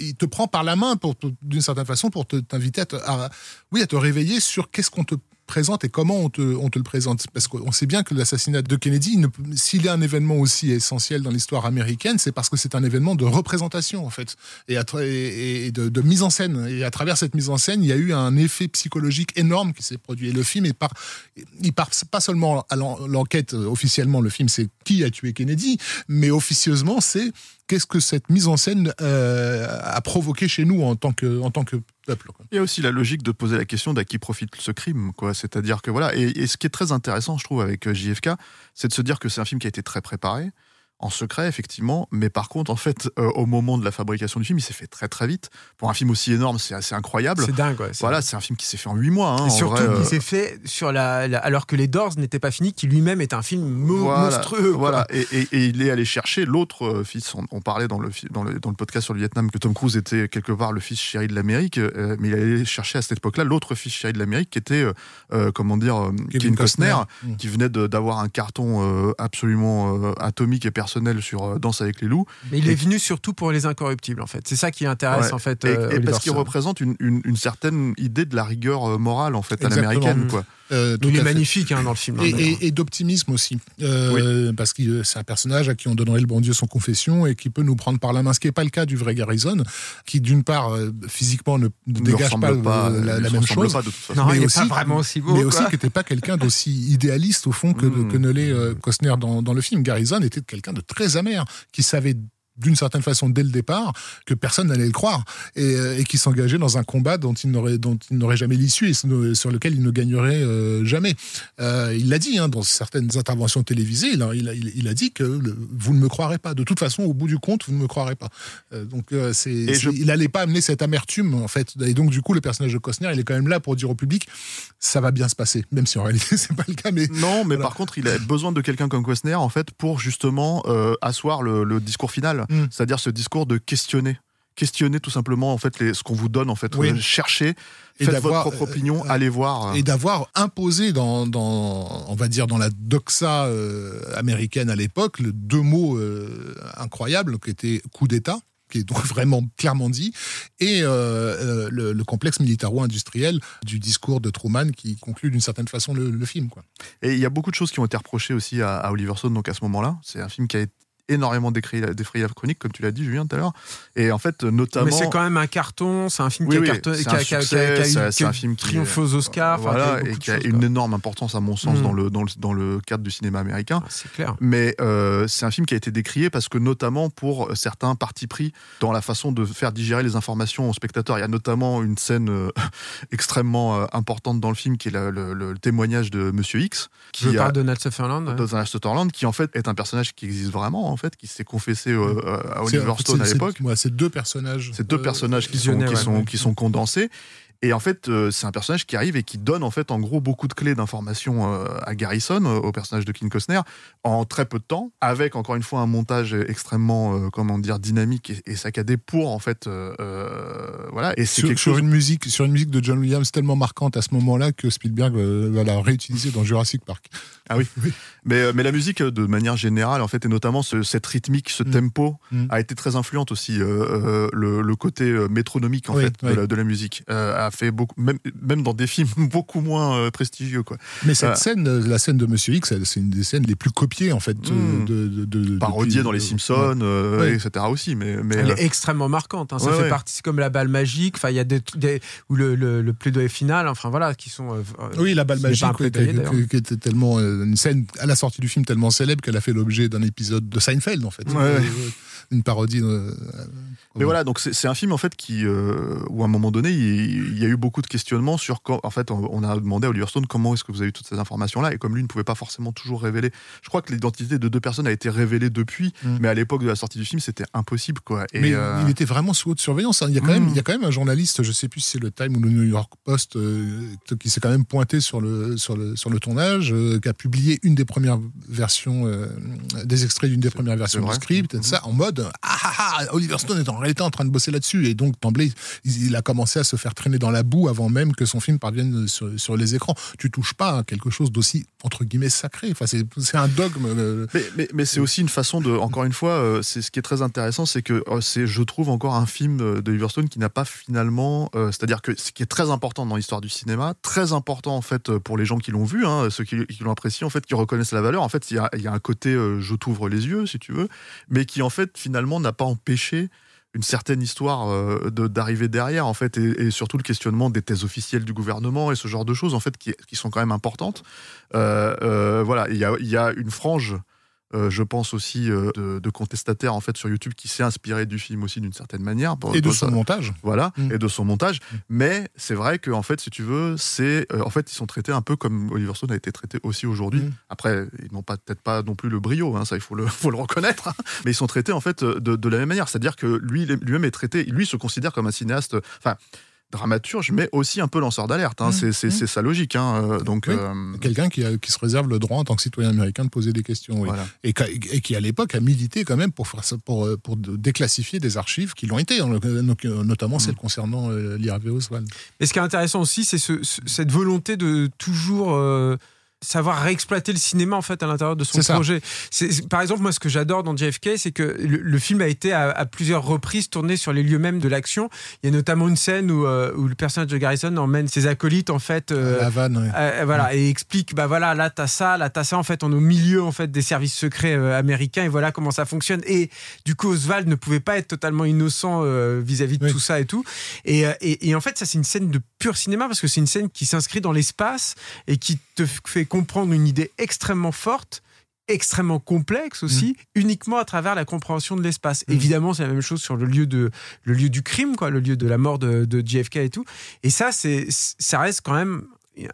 il te prend par la main pour, d'une certaine façon pour t'inviter à, à, oui, à te réveiller sur qu'est-ce qu'on te présente et comment on te, on te le présente. Parce qu'on sait bien que l'assassinat de Kennedy, s'il est un événement aussi essentiel dans l'histoire américaine, c'est parce que c'est un événement de représentation, en fait, et, de, mise en scène. Et à travers cette mise en scène, il y a eu un effet psychologique énorme qui s'est produit. Et le film, est par, il part pas seulement à l'enquête officiellement, le film, c'est qui a tué Kennedy, mais officieusement, c'est qu'est-ce que cette mise en scène euh, a provoqué chez nous en tant que, en tant que peuple. Il y a aussi la logique de poser la question d'à qui profite ce crime. Quoi. C'est-à-dire que voilà, et, et, ce qui est très intéressant, je trouve, avec euh, JFK, c'est de se dire que c'est un film qui a été très préparé, en secret, effectivement. Mais par contre, en fait, euh, au moment de la fabrication du film, il s'est fait très très vite. Pour un film aussi énorme, c'est assez incroyable. C'est dingue, Voilà, c'est un film qui s'est fait en huit mois. Hein, et surtout, il euh, s'est fait sur la, alors que les Doors n'étaient pas finis, qui lui-même est un film monstrueux. Voilà, et, il est allé chercher l'autre euh, fils. On, parlait dans le, dans, le, dans le podcast sur le Vietnam que Tom Cruise était quelque part le fils chéri de l'Amérique, mais il allait chercher à cette époque-là l'autre fils chéri de l'Amérique qui était, comment dire, Kevin, Costner, mm. qui venait d'avoir un carton absolument atomique et personnel sur dans avec les loups. Mais il est venu surtout pour les incorruptibles, en fait. C'est ça qui intéresse, en fait. Et, euh, parce qu'il représente une, une, certaine idée de la rigueur euh, morale, en fait, à l'américaine, quoi. Euh, il est magnifique hein, dans le film. Hein, et, d'optimisme aussi. Euh, parce que c'est un personnage à qui on donnerait le bon Dieu son confession et qui peut nous prendre par la main, ce qui n'est pas le cas du vrai Garrison, qui d'une part, physiquement, ne, dégage pas, la, même chose. non, mais aussi, pas vraiment aussi beau. Mais aussi qui n'était pas quelqu'un d'aussi idéaliste, au fond, que, hmm. que ne l'est Costner dans, dans le film. Garrison était quelqu'un de très amer, qui savait d'une certaine façon dès le départ que personne n'allait le croire et, euh, qui s'engageait dans un combat dont il n'aurait dont il n'aurait jamais l'issue et sur lequel il ne gagnerait euh, jamais. Euh, il l'a dit hein, dans certaines interventions télévisées. Il a, il, a, dit que vous ne me croirez pas. De toute façon, au bout du compte, vous ne me croirez pas. donc c'est, il n'allait pas amener cette amertume en fait. Et donc du coup, le personnage de Costner, il est quand même là pour dire au public, ça va bien se passer, même si en réalité c'est pas le cas. Mais non, mais par contre, il a besoin de quelqu'un comme Costner en fait pour justement asseoir le discours final. Mm. c'est-à-dire ce discours de questionner questionner tout simplement en fait les, ce qu'on vous donne en fait oui. chercher et faites votre propre opinion euh, allez voir euh. et d'avoir imposé dans, dans, on va dire dans la doxa euh, américaine à l'époque deux mots incroyables qui étaient coup d'état qui est donc vraiment clairement dit, et le, complexe militaro-industriel du discours de Truman qui conclut d'une certaine façon le, film. Quoi. Et il y a beaucoup de choses qui ont été reprochées aussi à, à Oliver Stone donc à ce moment-là. C'est un film qui a été énormément défrayé, la chronique, comme tu l'as dit, Julien, tout à l'heure. Et en fait, notamment. Mais c'est quand même un carton, c'est un film qui, a, carton, qui, a, qui, a, qui a, eu un film triomphé aux Oscars. Voilà, et qui a choses, une quoi. énorme importance, à mon sens, mm. dans, le, dans, le, dans le cadre du cinéma américain. Ah, c'est clair. Mais euh, c'est un film qui a été décrié parce que, notamment pour certains partis pris dans la façon de faire digérer les informations aux spectateurs. Il y a notamment une scène euh, extrêmement euh, importante dans le film qui est le, le, le témoignage de Monsieur X. Qui Je parle de Donald Sutherland. Donald Sutherland, qui en fait est un personnage qui existe vraiment, en fait, qui s'est confessé euh, à Oliver Stone à l'époque. Ouais, c'est deux personnages. C'est deux personnages qui sont, qui, sont, qui sont condensés. Et en fait, euh, c'est un personnage qui arrive et qui donne en fait en gros beaucoup de clés d'information euh, à Garrison, euh, au personnage de King Costner, en très peu de temps, avec encore une fois un montage extrêmement, comment dire, dynamique et, et, saccadé pour en fait, voilà. Et c'est sur, quelque sur chose une musique, sur une musique de John Williams tellement marquante à ce moment-là que Spielberg va la réutiliser dans Jurassic Park. Ah oui. oui. Mais, mais la musique, de manière générale, en fait, et notamment ce, cette rythmique, ce mm. tempo, mm. a été très influente aussi. Euh, le, le, côté métronomique, en oui, fait, oui. De, la, de, la, musique, euh, fait beaucoup, même, même dans des films beaucoup moins euh, prestigieux, quoi. Mais cette scène, la scène de Monsieur X, c'est une des scènes les plus copiées, en fait, mm. de, de, de parodiée dans les Simpsons, etc. aussi. Mais, mais elle est extrêmement marquante. Hein. Ça fait partie, c'est comme la balle magique. Enfin, il y a des, des ou le, le, le plaidoyer final. Enfin voilà, qui sont. euh, oui, la balle magique, qui était tellement une scène à la sortie du film tellement célèbre qu'elle a fait l'objet d'un épisode de Seinfeld en fait, ouais. une parodie. Euh, mais voilà, donc c'est un film en fait qui, euh, où à un moment donné, il, il, y a eu beaucoup de questionnements sur quand, en fait, on a demandé à Oliver Stone comment est-ce que vous avez eu toutes ces informations-là, et comme lui ne pouvait pas forcément toujours révéler, je crois que l'identité de deux personnes a été révélée depuis, mm. mais à l'époque de la sortie du film, c'était impossible quoi. Et mais euh... il était vraiment sous haute surveillance. Hein. Il y a quand mm. même, il y a quand même un journaliste, je sais plus si c'est le Time ou le New York Post, euh, qui s'est quand même pointé sur le sur le sur le tournage, euh, qui a publié une des premières versions, euh, des extraits d'une des premières versions du script, mm. ça, en mode ah, ah, ah, Oliver Stone est en réalité en train de bosser là-dessus. Et donc, d'emblée, il a commencé à se faire traîner dans la boue avant même que son film parvienne sur, les écrans. Tu touches pas à quelque chose d'aussi, entre guillemets, sacré. Enfin, c'est un dogme. Euh... Mais, mais, c'est aussi une façon de, encore une fois, euh, c'est ce qui est très intéressant, c'est que euh, c'est, je trouve, encore un film de Oliver Stone qui n'a pas finalement, c'est-à-dire que ce qui est très important dans l'histoire du cinéma, très important en fait pour les gens qui l'ont vu, hein, ceux qui, l'ont apprécié, en fait, qui reconnaissent la valeur. En fait, il y a un côté, je t'ouvre les yeux, si tu veux, mais qui en fait finalement n'a pas empêché une certaine histoire euh, d'arriver derrière en fait et, surtout le questionnement des thèses officielles du gouvernement et ce genre de choses en fait qui, qui sont quand même importantes. Euh, euh, voilà il y a, y a une frange euh, je pense aussi euh, de, de, contestataires en fait sur YouTube qui s'est inspiré du film aussi d'une certaine manière pour, et de son ça. montage voilà mmh. et de son montage mmh. mais c'est vrai que en fait si tu veux c'est euh, en fait ils sont traités un peu comme Oliver Stone a été traité aussi aujourd'hui mmh. après ils n'ont pas peut-être pas non plus le brio hein, ça il faut le faut le reconnaître hein, mais ils sont traités en fait de, de la même manière c'est à dire que lui lui-même est traité lui se considère comme un cinéaste enfin dramaturge, mais aussi un peu lanceur d'alerte. Hein. Mmh, c'est mmh. sa logique. Hein. Donc, oui. euh... Quelqu'un qui, qui, se réserve le droit en tant que citoyen américain de poser des questions. Oui. Voilà. Et, et, qui, à l'époque, a milité quand même pour, faire ça, pour, pour déclassifier des archives qui l'ont été, notamment mmh. celles concernant euh, l'Harvey Oswald. Et ce qui est intéressant aussi, c'est ce, ce, cette volonté de toujours... Euh savoir réexploiter le cinéma en fait à l'intérieur de son projet. C'est, par exemple, moi, ce que j'adore dans JFK, c'est que le, le, film a été à, à, plusieurs reprises tourné sur les lieux mêmes de l'action. Il y a notamment une scène où, euh, où le personnage de Garrison emmène ses acolytes en fait, euh, la vanne, ouais. euh, voilà, ouais. et explique, bah voilà, là t'as ça, là t'as ça. En fait, on est au milieu en fait des services secrets américains et voilà comment ça fonctionne. Et du coup, Oswald ne pouvait pas être totalement innocent vis-à-vis de oui. tout ça et tout. Et, et, et en fait, ça c'est une scène de pur cinéma parce que c'est une scène qui s'inscrit dans l'espace et qui te fait comprendre une idée extrêmement forte extrêmement complexe aussi, mmh. uniquement à travers la compréhension de l'espace. Mmh. Évidemment, c'est la même chose sur le lieu de le lieu du crime, quoi, le lieu de la mort de, de JFK et tout. Et ça, c'est ça reste quand même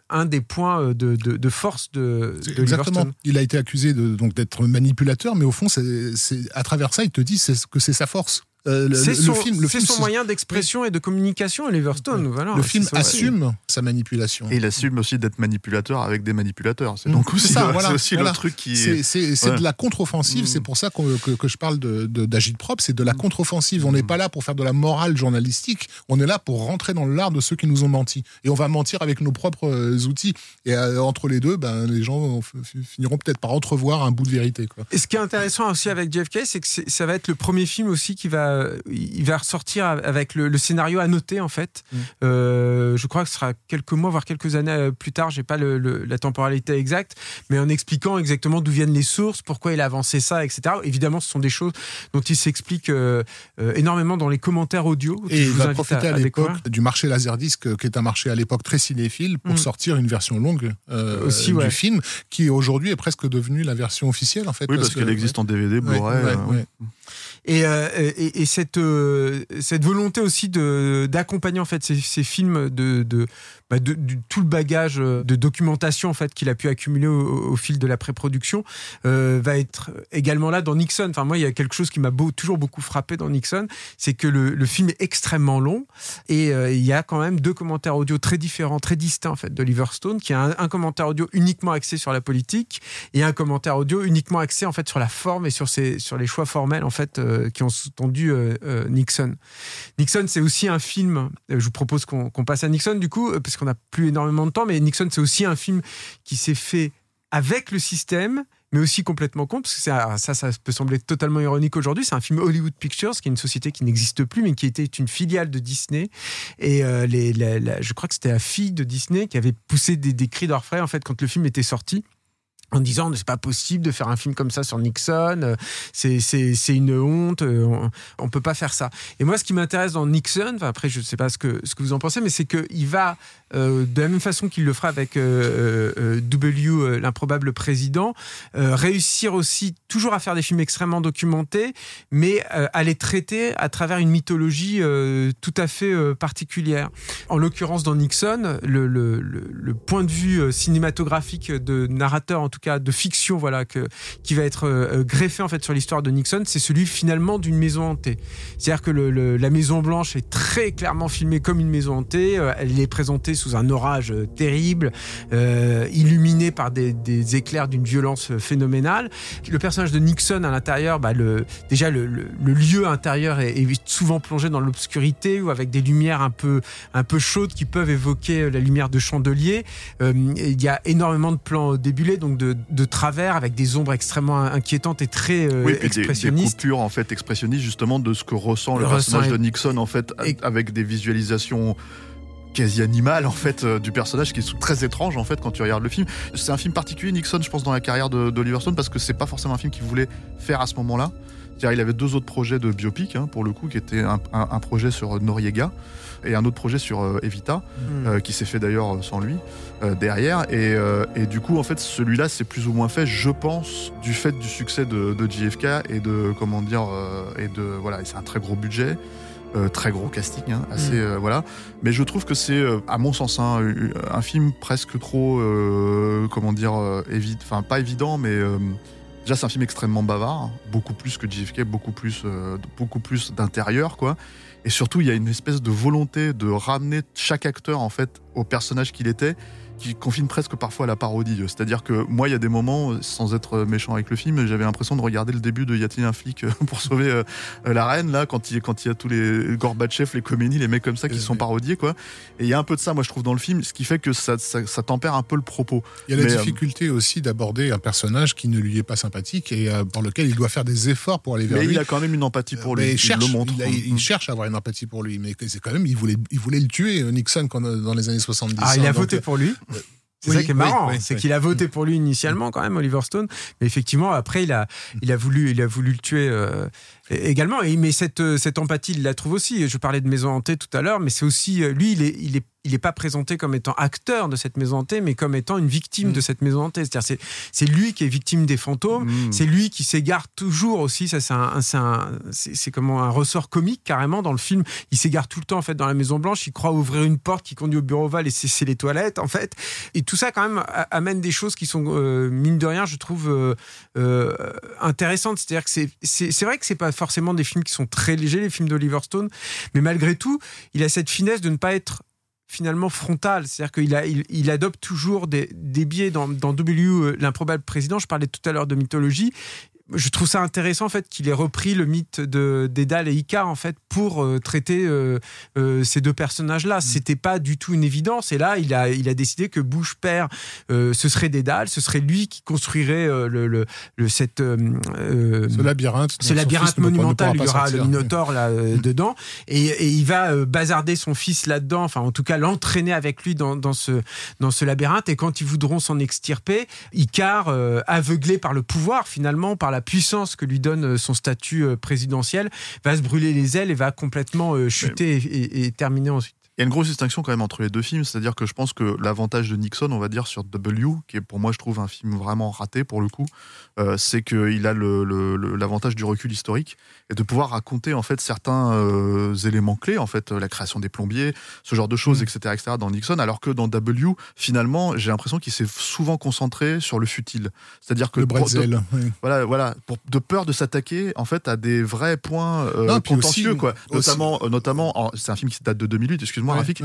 un des points euh, de, de, de force de, de Exactement. Il a été accusé de, donc d'être manipulateur, mais au fond, c'est à travers ça, il te dit que c'est sa force. Euh, c'est son, film, film, son moyen d'expression et de communication, Oliver Stone. Ouais. Voilà, le film assume ouais. sa manipulation. Et il assume aussi d'être manipulateur avec des manipulateurs. C'est mmh. donc aussi, ça, le, voilà, aussi voilà. le truc qui. C'est ouais. de la contre-offensive. Mmh. C'est pour ça que, que, que, je parle d'agite propre. C'est de la mmh. contre-offensive. On n'est pas là pour faire de la morale journalistique. On est là pour rentrer dans l'art de ceux qui nous ont menti. Et on va mentir avec nos propres euh, outils. Et euh, entre les deux, ben, les gens finiront peut-être par entrevoir un bout de vérité. Quoi. Et ce qui est intéressant aussi avec JFK, c'est que ça va être le premier film aussi qui va va, il va ressortir avec le, scénario annoté en fait. Mm. Euh, je crois que ce sera quelques mois, voire quelques années euh, plus tard. J'ai pas le, le- la temporalité exacte, mais en expliquant exactement d'où viennent les sources, pourquoi il a avancé ça, etc. Évidemment, ce sont des choses dont il s'explique euh, euh, énormément dans les commentaires audio. Et je il vous va profiter à, découvrir. l'époque du marché Laserdisc, qui est un marché à l'époque très cinéphile, pour Mm. sortir une version longue euh, Aussi, du ouais. film, qui aujourd'hui est presque devenue la version officielle en fait. Oui, parce que- qu'elle existe en DVD, Blu-ray. ouais, euh, ouais. Et, euh, euh, cette volonté aussi d'accompagner en fait ces, films de, bah, tout le bagage euh, de documentation en fait qu'il a pu accumuler au, fil de la pré-production va être également là dans Nixon. Enfin moi il y a quelque chose qui m'a toujours beaucoup frappé dans Nixon, c'est que le, film est extrêmement long et il y a quand même deux commentaires audio très différents, très distincts en fait d'Oliver Stone, qui a un, commentaire audio uniquement axé sur la politique et un commentaire audio uniquement axé en fait sur la forme et sur les choix formels euh, qui ont sous-tendu euh, euh, Nixon. Nixon c'est aussi un film. je vous propose qu'on passe à Nixon du coup parce qu'on n'a plus énormément de temps, mais Nixon c'est aussi un film qui s'est fait avec le système. Mais aussi complètement contre, parce que c'est- ça, ça peut sembler totalement ironique aujourd'hui. C'est un film Hollywood Pictures, qui est une société qui n'existe plus, mais qui était une filiale de Disney. Et je crois que c'était la fille de Disney qui avait poussé des, des cris d'orfraie en fait quand le film était sorti en disant c'est pas possible de faire un film comme ça sur Nixon, euh, c'est une honte, euh, on, on peut pas faire ça. Et moi, ce qui m'intéresse dans Nixon, après je sais pas ce que ce que vous en pensez, mais c'est que il va euh, de la même façon qu'il le fera avec W, l'improbable président, réussir aussi toujours à faire des films extrêmement documentés, mais à les traiter à travers une mythologie tout à fait particulière. En l'occurrence, dans Nixon, le, le, point de vue cinématographique de narrateur, en tout cas de fiction, voilà, que, qui va être euh, greffé en fait sur l'histoire de Nixon, c'est celui finalement d'une maison hantée. C'est-à-dire que la Maison Blanche est très clairement filmée comme une maison hantée. Euh, Elle est présentée sous un orage euh, terrible, euh, illuminée par des, éclairs d'une violence euh, phénoménale. Le personnage de Nixon à l'intérieur, bah, déjà le, lieu intérieur est, est souvent plongé dans l'obscurité ou avec des lumières un peu chaudes qui peuvent évoquer euh, la lumière de chandelier. Euh, il y a énormément de plans débulés, donc de, de travers avec des ombres extrêmement inquiétantes et très euh, Oui, puis des, des expressionnistes. coupures en fait expressionnistes justement de ce que ressent le Le personnage ressent de Nixon en fait et- avec des visualisations quasi animales en fait euh, du personnage qui est très étrange en fait quand tu regardes le film. C'est un film particulier Nixon je pense dans la carrière de- d'Oliver Stone parce que c'est pas forcément un film qu'il voulait faire à ce moment-là. C'est-à-dire il avait deux autres projets de biopic hein, pour le coup qui un, un- un projet sur Noriega et un autre projet sur euh, Evita Hmm. euh, qui s'est fait d'ailleurs euh, sans lui derrière et, et du coup en fait celui-là c'est plus ou moins fait je pense du fait du succès de, de JFK et de comment dire et de voilà c'est un très gros budget euh, très gros casting hein, assez Mm. euh, voilà mais je trouve que c'est euh, à mon sens hein, un film presque trop comment dire euh, évi- enfin pas évident mais Déjà, c'est un film extrêmement bavard, beaucoup plus que JFK, beaucoup plus, beaucoup plus d'intérieur, quoi. Et surtout, il y a une espèce de volonté de ramener chaque acteur, en fait, au personnage qu'il était, qui confine presque parfois à la parodie. C'est-à-dire que moi, il y a des moments, sans être méchant avec le film, j'avais l'impression de regarder le début de Y a-t-il un flic euh, pour sauver euh, la reine, là, quand il, quand il y a tous les Gorbatchev, les Khomeini, les mecs comme ça qui sont oui. parodiés, quoi. Et il y a un peu de ça, moi, je trouve, dans le film, ce qui fait que ça, ça, ça tempère un peu le propos. Il y a la Mais, euh, difficulté aussi d'aborder un personnage qui ne lui est pas sympathique et euh, pour lequel il doit faire des efforts pour aller vers Mais lui. il a quand même une empathie pour lui. Mais il il, cherche, le montre. il, a- il cherche à avoir une empathie pour lui, mais c'est quand même, il voulait, il voulait le tuer, Nixon, quand, dans les années 70. Ah, il a hein, voté donc, pour lui. euh, C'est oui, ça qui est marrant, oui, oui, c'est qu'il a voté pour lui initialement quand même, Oliver Stone, mais effectivement après il a, il a voulu, il a voulu le tuer euh, également. Mais cette, euh, cette empathie, il la trouve aussi. Je parlais de Maison hantée tout à l'heure, mais c'est aussi euh, lui, il est, il est, il est pas présenté comme étant acteur de cette maison hantée, mais comme étant une victime Mm. de cette maison hantée. C'est-à-dire c'est, c'est lui qui est victime des fantômes. Mm. C'est lui qui s'égare toujours aussi. Ça, c'est un, c'est un- c'est c'est comment un ressort comique carrément dans le film. Il s'égare tout le temps en fait dans la Maison Blanche. Il croit ouvrir une porte qui conduit au bureau ovale et c'est les toilettes en fait. Et tout ça quand même amène des choses qui sont euh, mine de rien, je trouve euh, euh, intéressantes. C'est-à-dire que c'est c'est c'est vrai que c'est pas forcément des films qui sont très légers les films d'Oliver Stone, mais malgré tout, il a cette finesse de ne pas être finalement frontal, c'est-à-dire qu'il il, adopte toujours des, biais dans, dans W, euh, l'improbable président. Je parlais tout à l'heure de mythologie. Je trouve ça intéressant en fait qu'il ait repris le mythe de Dédale et Icar en fait pour euh, traiter euh, euh, ces deux personnages-là. Mm. C'était pas du tout une évidence et là il a il a décidé que Bush père ce serait Dédale, ce serait lui qui construirait le, le, cette ce labyrinthe, ce labyrinthe monumental. il y aura le Minotaure là mm. dedans et, et, il va bazarder son fils là-dedans. Enfin en tout cas l'entraîner avec lui dans, dans ce dans ce labyrinthe et quand ils voudront s'en extirper, Icar aveuglé par le pouvoir finalement par la la puissance que lui donne euh, son statut euh, présidentiel, va se brûler les ailes et va complètement euh, chuter et, terminer ensuite. Il y a une grosse distinction quand même entre les deux films, c'est-à-dire que je pense que l'avantage de Nixon, on va dire, sur W, qui est pour moi, je trouve, un film vraiment raté pour le coup, c'est qu'il a l'avantage du recul historique et de pouvoir raconter en fait certains euh, éléments clés, en fait la création des plombiers, ce genre de choses, etc., mm. etc. dans Nixon, alors que dans W, finalement, j'ai l'impression qu'il s'est souvent concentré sur le futile, c'est-à-dire que le bretzel, voilà, voilà, pour, de peur de s'attaquer en fait à des vrais points euh, contentieux, quoi. Notamment, euh, notamment, c'est un film qui date de 2008. Excuse-moi, Rafik,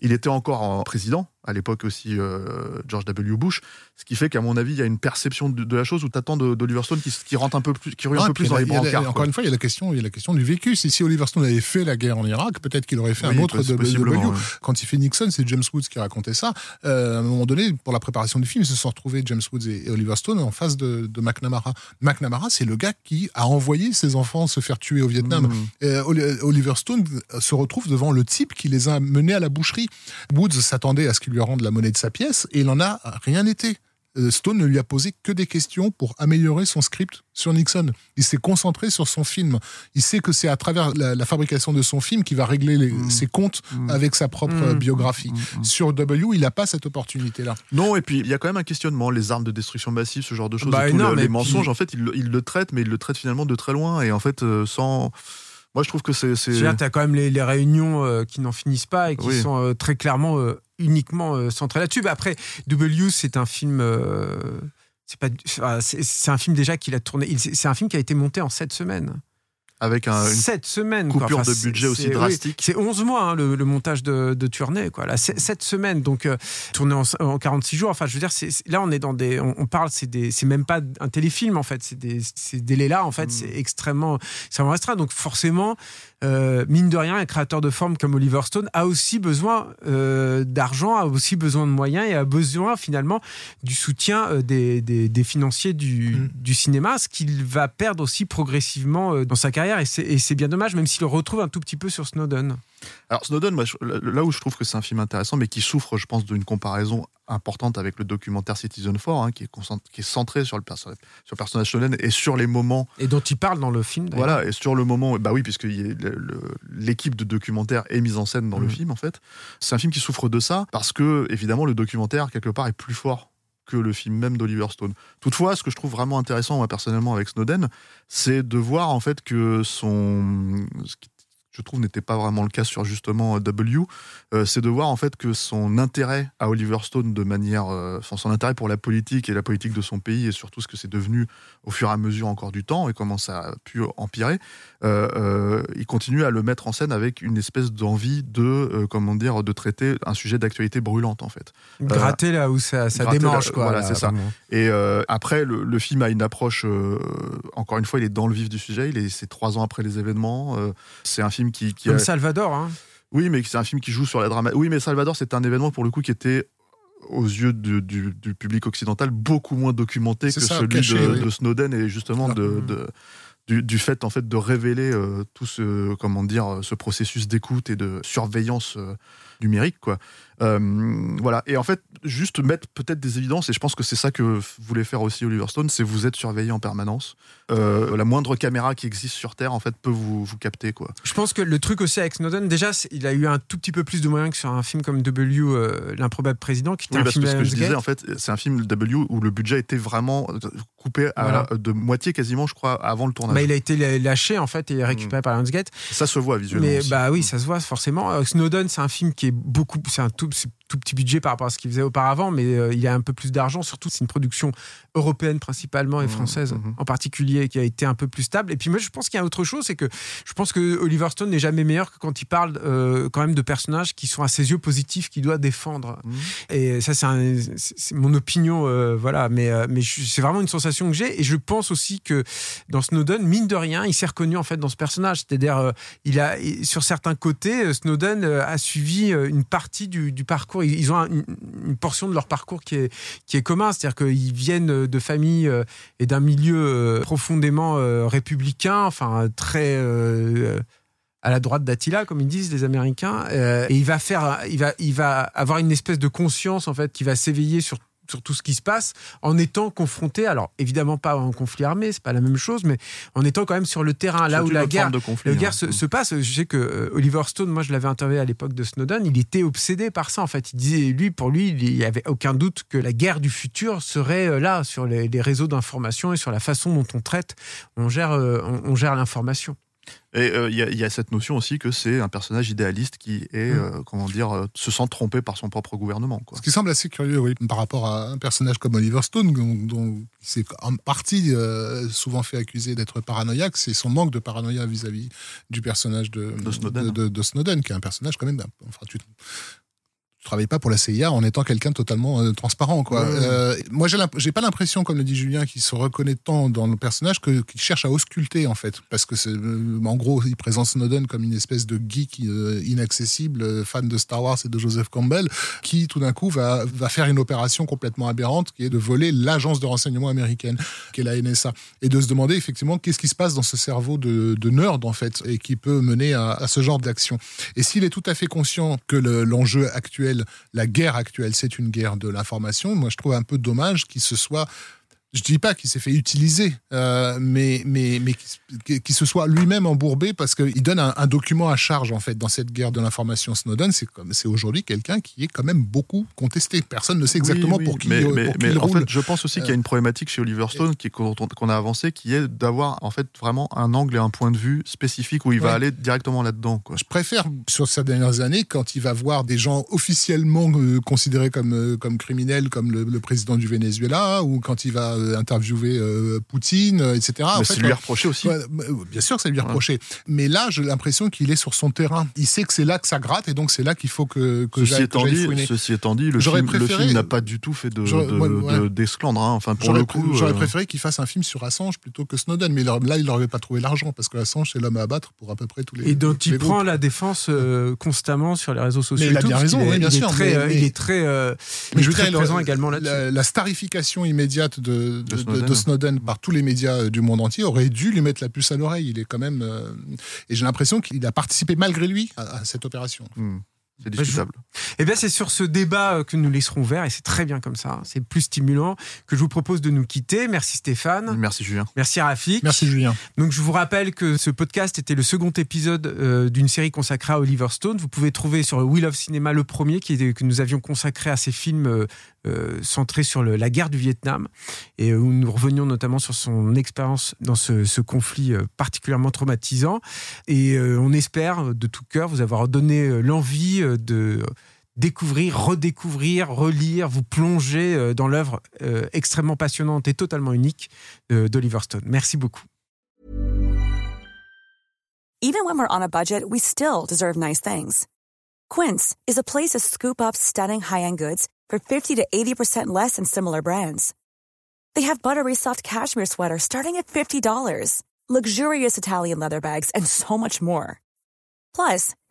il était encore en président à l'époque aussi euh, George W. Bush, ce qui fait qu'à mon avis, il y a une perception de, la chose où tu attends d'Oliver Stone qui, qui, rentre un peu plus, qui un peu plus dans les brancards. Encore une fois, il y a la question, il y a la question du vécu. Si, si Oliver Stone avait fait la guerre en Irak, peut-être qu'il aurait fait un autre W. Quand il fait Nixon, c'est James Woods qui racontait ça. Euh, à un moment donné, pour la préparation du film, ils se sont retrouvés James Woods et, Oliver Stone en face de, de McNamara. McNamara, c'est le gars qui a envoyé ses enfants se faire tuer au Vietnam. Mm. Euh, Oliver Stone se retrouve devant le type qui les a menés à la boucherie. Woods s'attendait à ce qu'il lui rende la monnaie de sa pièce et il n'en a rien été. Euh, Stone ne lui a posé que des questions pour améliorer son script sur Nixon. Il s'est concentré sur son film. Il sait que c'est à travers la, fabrication de son film qu'il va régler mm. ses comptes mm. avec sa propre mm. biographie. Sur W, il n'a pas cette opportunité-là. Non, et puis il y a quand même un questionnement, les armes de destruction massive, ce genre de choses, bah, les, mensonges, en fait, il, le traite, mais il le traite finalement de très loin et en fait euh, sans moi, je trouve que c'est. Tu as quand même les, réunions euh, qui n'en finissent pas et qui sont euh, très clairement euh, uniquement centrées là-dessus. après, W, c'est un film. c'est pas. C'est un film déjà qu'il a tourné. C'est un film qui a été monté en sept semaines avec un, une 7 semaines, coupure de budget aussi drastique. c'est 11 mois hein, le, montage de, de Tournai, quoi. Là, 7 semaines, donc euh, tourné en, 46 jours. Enfin, je veux dire, là, on est dans des. On, parle, c'est même pas un téléfilm, en fait. C'est des, ces délais-là, en fait, hmm. c'est extrêmement, extrêmement restreint. Donc, forcément, euh, mine de rien, un créateur de forme comme Oliver Stone a aussi besoin euh, d'argent, a aussi besoin de moyens et a besoin finalement du soutien euh, des, des, financiers du, mm. du, cinéma, ce qu'il va perdre aussi progressivement dans sa carrière. Et c'est bien dommage, même s'il le retrouve un tout petit peu sur Snowden. Alors Snowden, là où je trouve que c'est un film intéressant, mais qui souffre, je pense, d'une comparaison importante avec le documentaire Citizen 4, hein, qui, est qui est centré sur le, sur le personnage Snowden et sur les moments... Et dont il parle dans le film, Voilà, et sur le moment... Bah oui, puisque l'équipe de documentaire est mise en scène dans le mmh. film, en fait. C'est un film qui souffre de ça, parce que, évidemment, le documentaire, quelque part, est plus fort le film même d'Oliver Stone. Toutefois, ce que je trouve vraiment intéressant, moi, personnellement, avec Snowden, c'est de voir, en fait, que son je trouve n'était pas vraiment le cas sur justement euh, W, euh, c'est de voir en fait que son intérêt à Oliver Stone de manière, euh, son intérêt pour la politique et la politique de son pays et surtout ce que c'est devenu au fur et à mesure encore du temps et comment ça a pu empirer, il continue à le mettre en scène avec une espèce d'envie de, comment dire, de traiter un sujet d'actualité brûlante en fait. Gratter là où ça, ça démange quoi. Voilà, c'est ça. Et après, le, film a une approche, encore une fois, il est dans le vif du sujet. Il est, c'est trois ans après les événements. c'est un film qui, Comme Salvador, hein. Oui, mais c'est un film qui joue sur la drama. Oui, mais Salvador, c'est un événement pour le coup qui était aux yeux du, public occidental beaucoup moins documenté que celui de, Snowden et justement de, du, fait en fait de révéler euh, tout ce comment dire ce processus d'écoute et de surveillance euh, numérique quoi euh, voilà. Et en fait, juste mettre peut-être des évidences, et je pense que c'est ça que voulait faire aussi Oliver Stone, c'est vous êtes surveillé en permanence. Euh, la moindre caméra qui existe sur Terre, en fait, peut vous, vous capter. Quoi. Je pense que le truc aussi avec Snowden, déjà, il a eu un tout petit peu plus de moyens que sur un film comme W, euh, L'improbable président, qui était un film que ce que je disais, en fait, c'est un film W où le budget était vraiment coupé à, de moitié quasiment, je crois, avant le tournage. Bah, il a été lâché, en fait, et récupéré mm. par Lionsgate. Ça se voit visuellement. Mais bah oui, ça se voit forcément. Snowden, c'est un film qui est beaucoup. C'est un tout se tout petit budget par rapport à ce qu'il faisait auparavant, mais euh, il a un peu plus d'argent. Surtout, c'est une production européenne principalement et Mmh, française mmh. en particulier qui a été un peu plus stable. Et puis moi, je pense qu'il y a autre chose, c'est que je pense que Oliver Stone n'est jamais meilleur que quand il parle euh, quand même de personnages qui sont à ses yeux positifs, qu'il doit défendre. Et ça, c'est mon opinion, euh, voilà. Mais, mais c'est vraiment une sensation que j'ai. Et je pense aussi que dans Snowden, mine de rien, il s'est reconnu en fait dans ce personnage. C'est-à-dire, il a sur certains côtés, Snowden a suivi une partie du, du parcours. Ils, ont un- une, portion de leur parcours qui est qui est commun. C'est-à-dire qu'ils viennent de familles euh, et d'un milieu euh, profondément euh, républicain, enfin très à la droite d'Attila, comme ils disent les Américains. Et il va faire, il va, il va avoir une espèce de conscience en fait qui va s'éveiller sur sur tout ce qui se passe en étant confronté, alors évidemment pas en conflit armé, c'est pas la même chose, mais en étant quand même sur le terrain, là où la guerre, forme de conflit, la hein. guerre se, se passe. Je sais que euh, Oliver Stone, moi je l'avais interviewé à l'époque de Snowden, il était obsédé par ça en fait. Il disait, lui, pour lui, il n'y avait aucun doute que la guerre du futur serait euh, là, sur les, les réseaux d'information et sur la façon dont on traite, on gère, euh, on, on gère l'information. Et euh, il y, a- il y a cette notion aussi que c'est un personnage idéaliste qui est, Mm. euh, comment dire, euh, se sent trompé par son propre gouvernement. Quoi. Ce qui semble assez curieux, oui, par rapport à un personnage comme Oliver Stone, dont, dont il s'est en partie souvent fait accuser d'être paranoïaque, c'est son manque de paranoïa vis-à-vis du personnage de, De Snowden. de, de- de Snowden, qui est un personnage quand même. Enfin, tu, tu travailles pas pour la CIA en étant quelqu'un totalement euh, transparent, quoi. Ouais. Euh, moi, j'ai pas l'impression, comme le dit Julien, qu'il se reconnaît tant dans le personnage que qu'il cherche à ausculter, en fait, parce que c'est, euh, en gros, il présente Snowden comme une espèce de geek inaccessible, fan de Star Wars et de Joseph Campbell, qui tout d'un coup va, va faire une opération complètement aberrante qui est de voler l'agence de renseignement américaine, qui est la NSA, et de se demander effectivement qu'est-ce qui se passe dans ce cerveau de, de nerd en fait, et qui peut mener à, à ce genre d'action. Et s'il est tout à fait conscient que le- l'enjeu la guerre actuelle, c'est une guerre de l'information, moi je trouve un peu dommage qu'il se soit je dis pas qu'il s'est fait utiliser, euh, mais, mais, mais qu'il se soit lui-même embourbé parce qu'il donne un, un document à charge en fait dans cette guerre de l'information. Snowden, c'est comme c'est aujourd'hui quelqu'un qui est quand même beaucoup contesté. Personne ne sait exactement Oui, oui, pour qui, mais, euh, mais- pour qui mais il en roule. fait, je pense aussi qu'il y a une problématique chez Oliver Stone qui qu'on a avancé, qui est d'avoir en fait vraiment un angle et un point de vue spécifique où il va aller directement là-dedans. Quoi. Je préfère, sur ces dernières années, quand il va voir des gens officiellement euh, considérés comme, euh, comme criminels, comme le, le président du Venezuela, ou quand il va euh, interviewer euh, Poutine, euh, etc. En mais fait, c'est lui reproché aussi. Ouais, mais, euh, bien sûr que ça lui est reproché. Mais là, j'ai l'impression qu'il est sur son terrain. Il sait que c'est là que ça gratte et donc c'est là qu'il faut que, que Ceci étant, dit, fouiner. ceci étant dit, le film, le préféré- film n'a pas du tout fait de, J'aurais- de- ouais, ouais. de- d'esclandre. hein. Enfin, pour J'aurais le coup, j'aurais euh, préféré qu'il fasse un film sur Assange plutôt que Snowden. Mais là, il n'aurait pas trouvé l'argent parce que Assange, c'est l'homme à abattre pour à peu près tous les. Et dont il prend groupes. la défense euh, constamment sur les réseaux sociaux. Mais il et a tout, bien raison, est- bien il est sûr, très, mais- euh, mais- il est très, euh, il Mais est je veux très dire, présent également là-dessus. La, la starification immédiate de, de, De de- Snowden. de Snowden par tous les médias euh, du monde entier aurait dû lui mettre la puce à l'oreille. Il est quand même. euh, et j'ai l'impression qu'il a participé malgré lui à, à cette opération. hmm, c'est Bah, discutable. Eh bien, c'est sur ce débat euh, que nous laisserons ouvert, et c'est très bien comme ça, c'est plus stimulant, que je vous propose de nous quitter. Merci Stéphane, Merci Julien. merci Rafik. Merci Julien. Donc, je vous rappelle que ce podcast était le second épisode euh, d'une série consacrée à Oliver Stone. Vous pouvez trouver sur Wheel of Cinema le premier qui était- que nous avions consacré à ces films euh, euh, centrés sur le- la guerre du Vietnam et où nous revenions notamment sur son expérience dans ce, ce conflit euh, particulièrement traumatisant. Et euh, on espère de tout cœur vous avoir donné euh, l'envie euh, de découvrir, redécouvrir, relire, vous plonger euh, dans l'œuvre euh, extrêmement passionnante et totalement unique euh, d'Oliver Stone. Merci beaucoup. Even when we're on a budget, we still deserve nice things. Quince is a place to scoop up stunning high-end goods for 50 to 80% less than similar brands. They have buttery soft cashmere sweaters starting at $50, luxurious Italian leather bags, and so much more. Plus,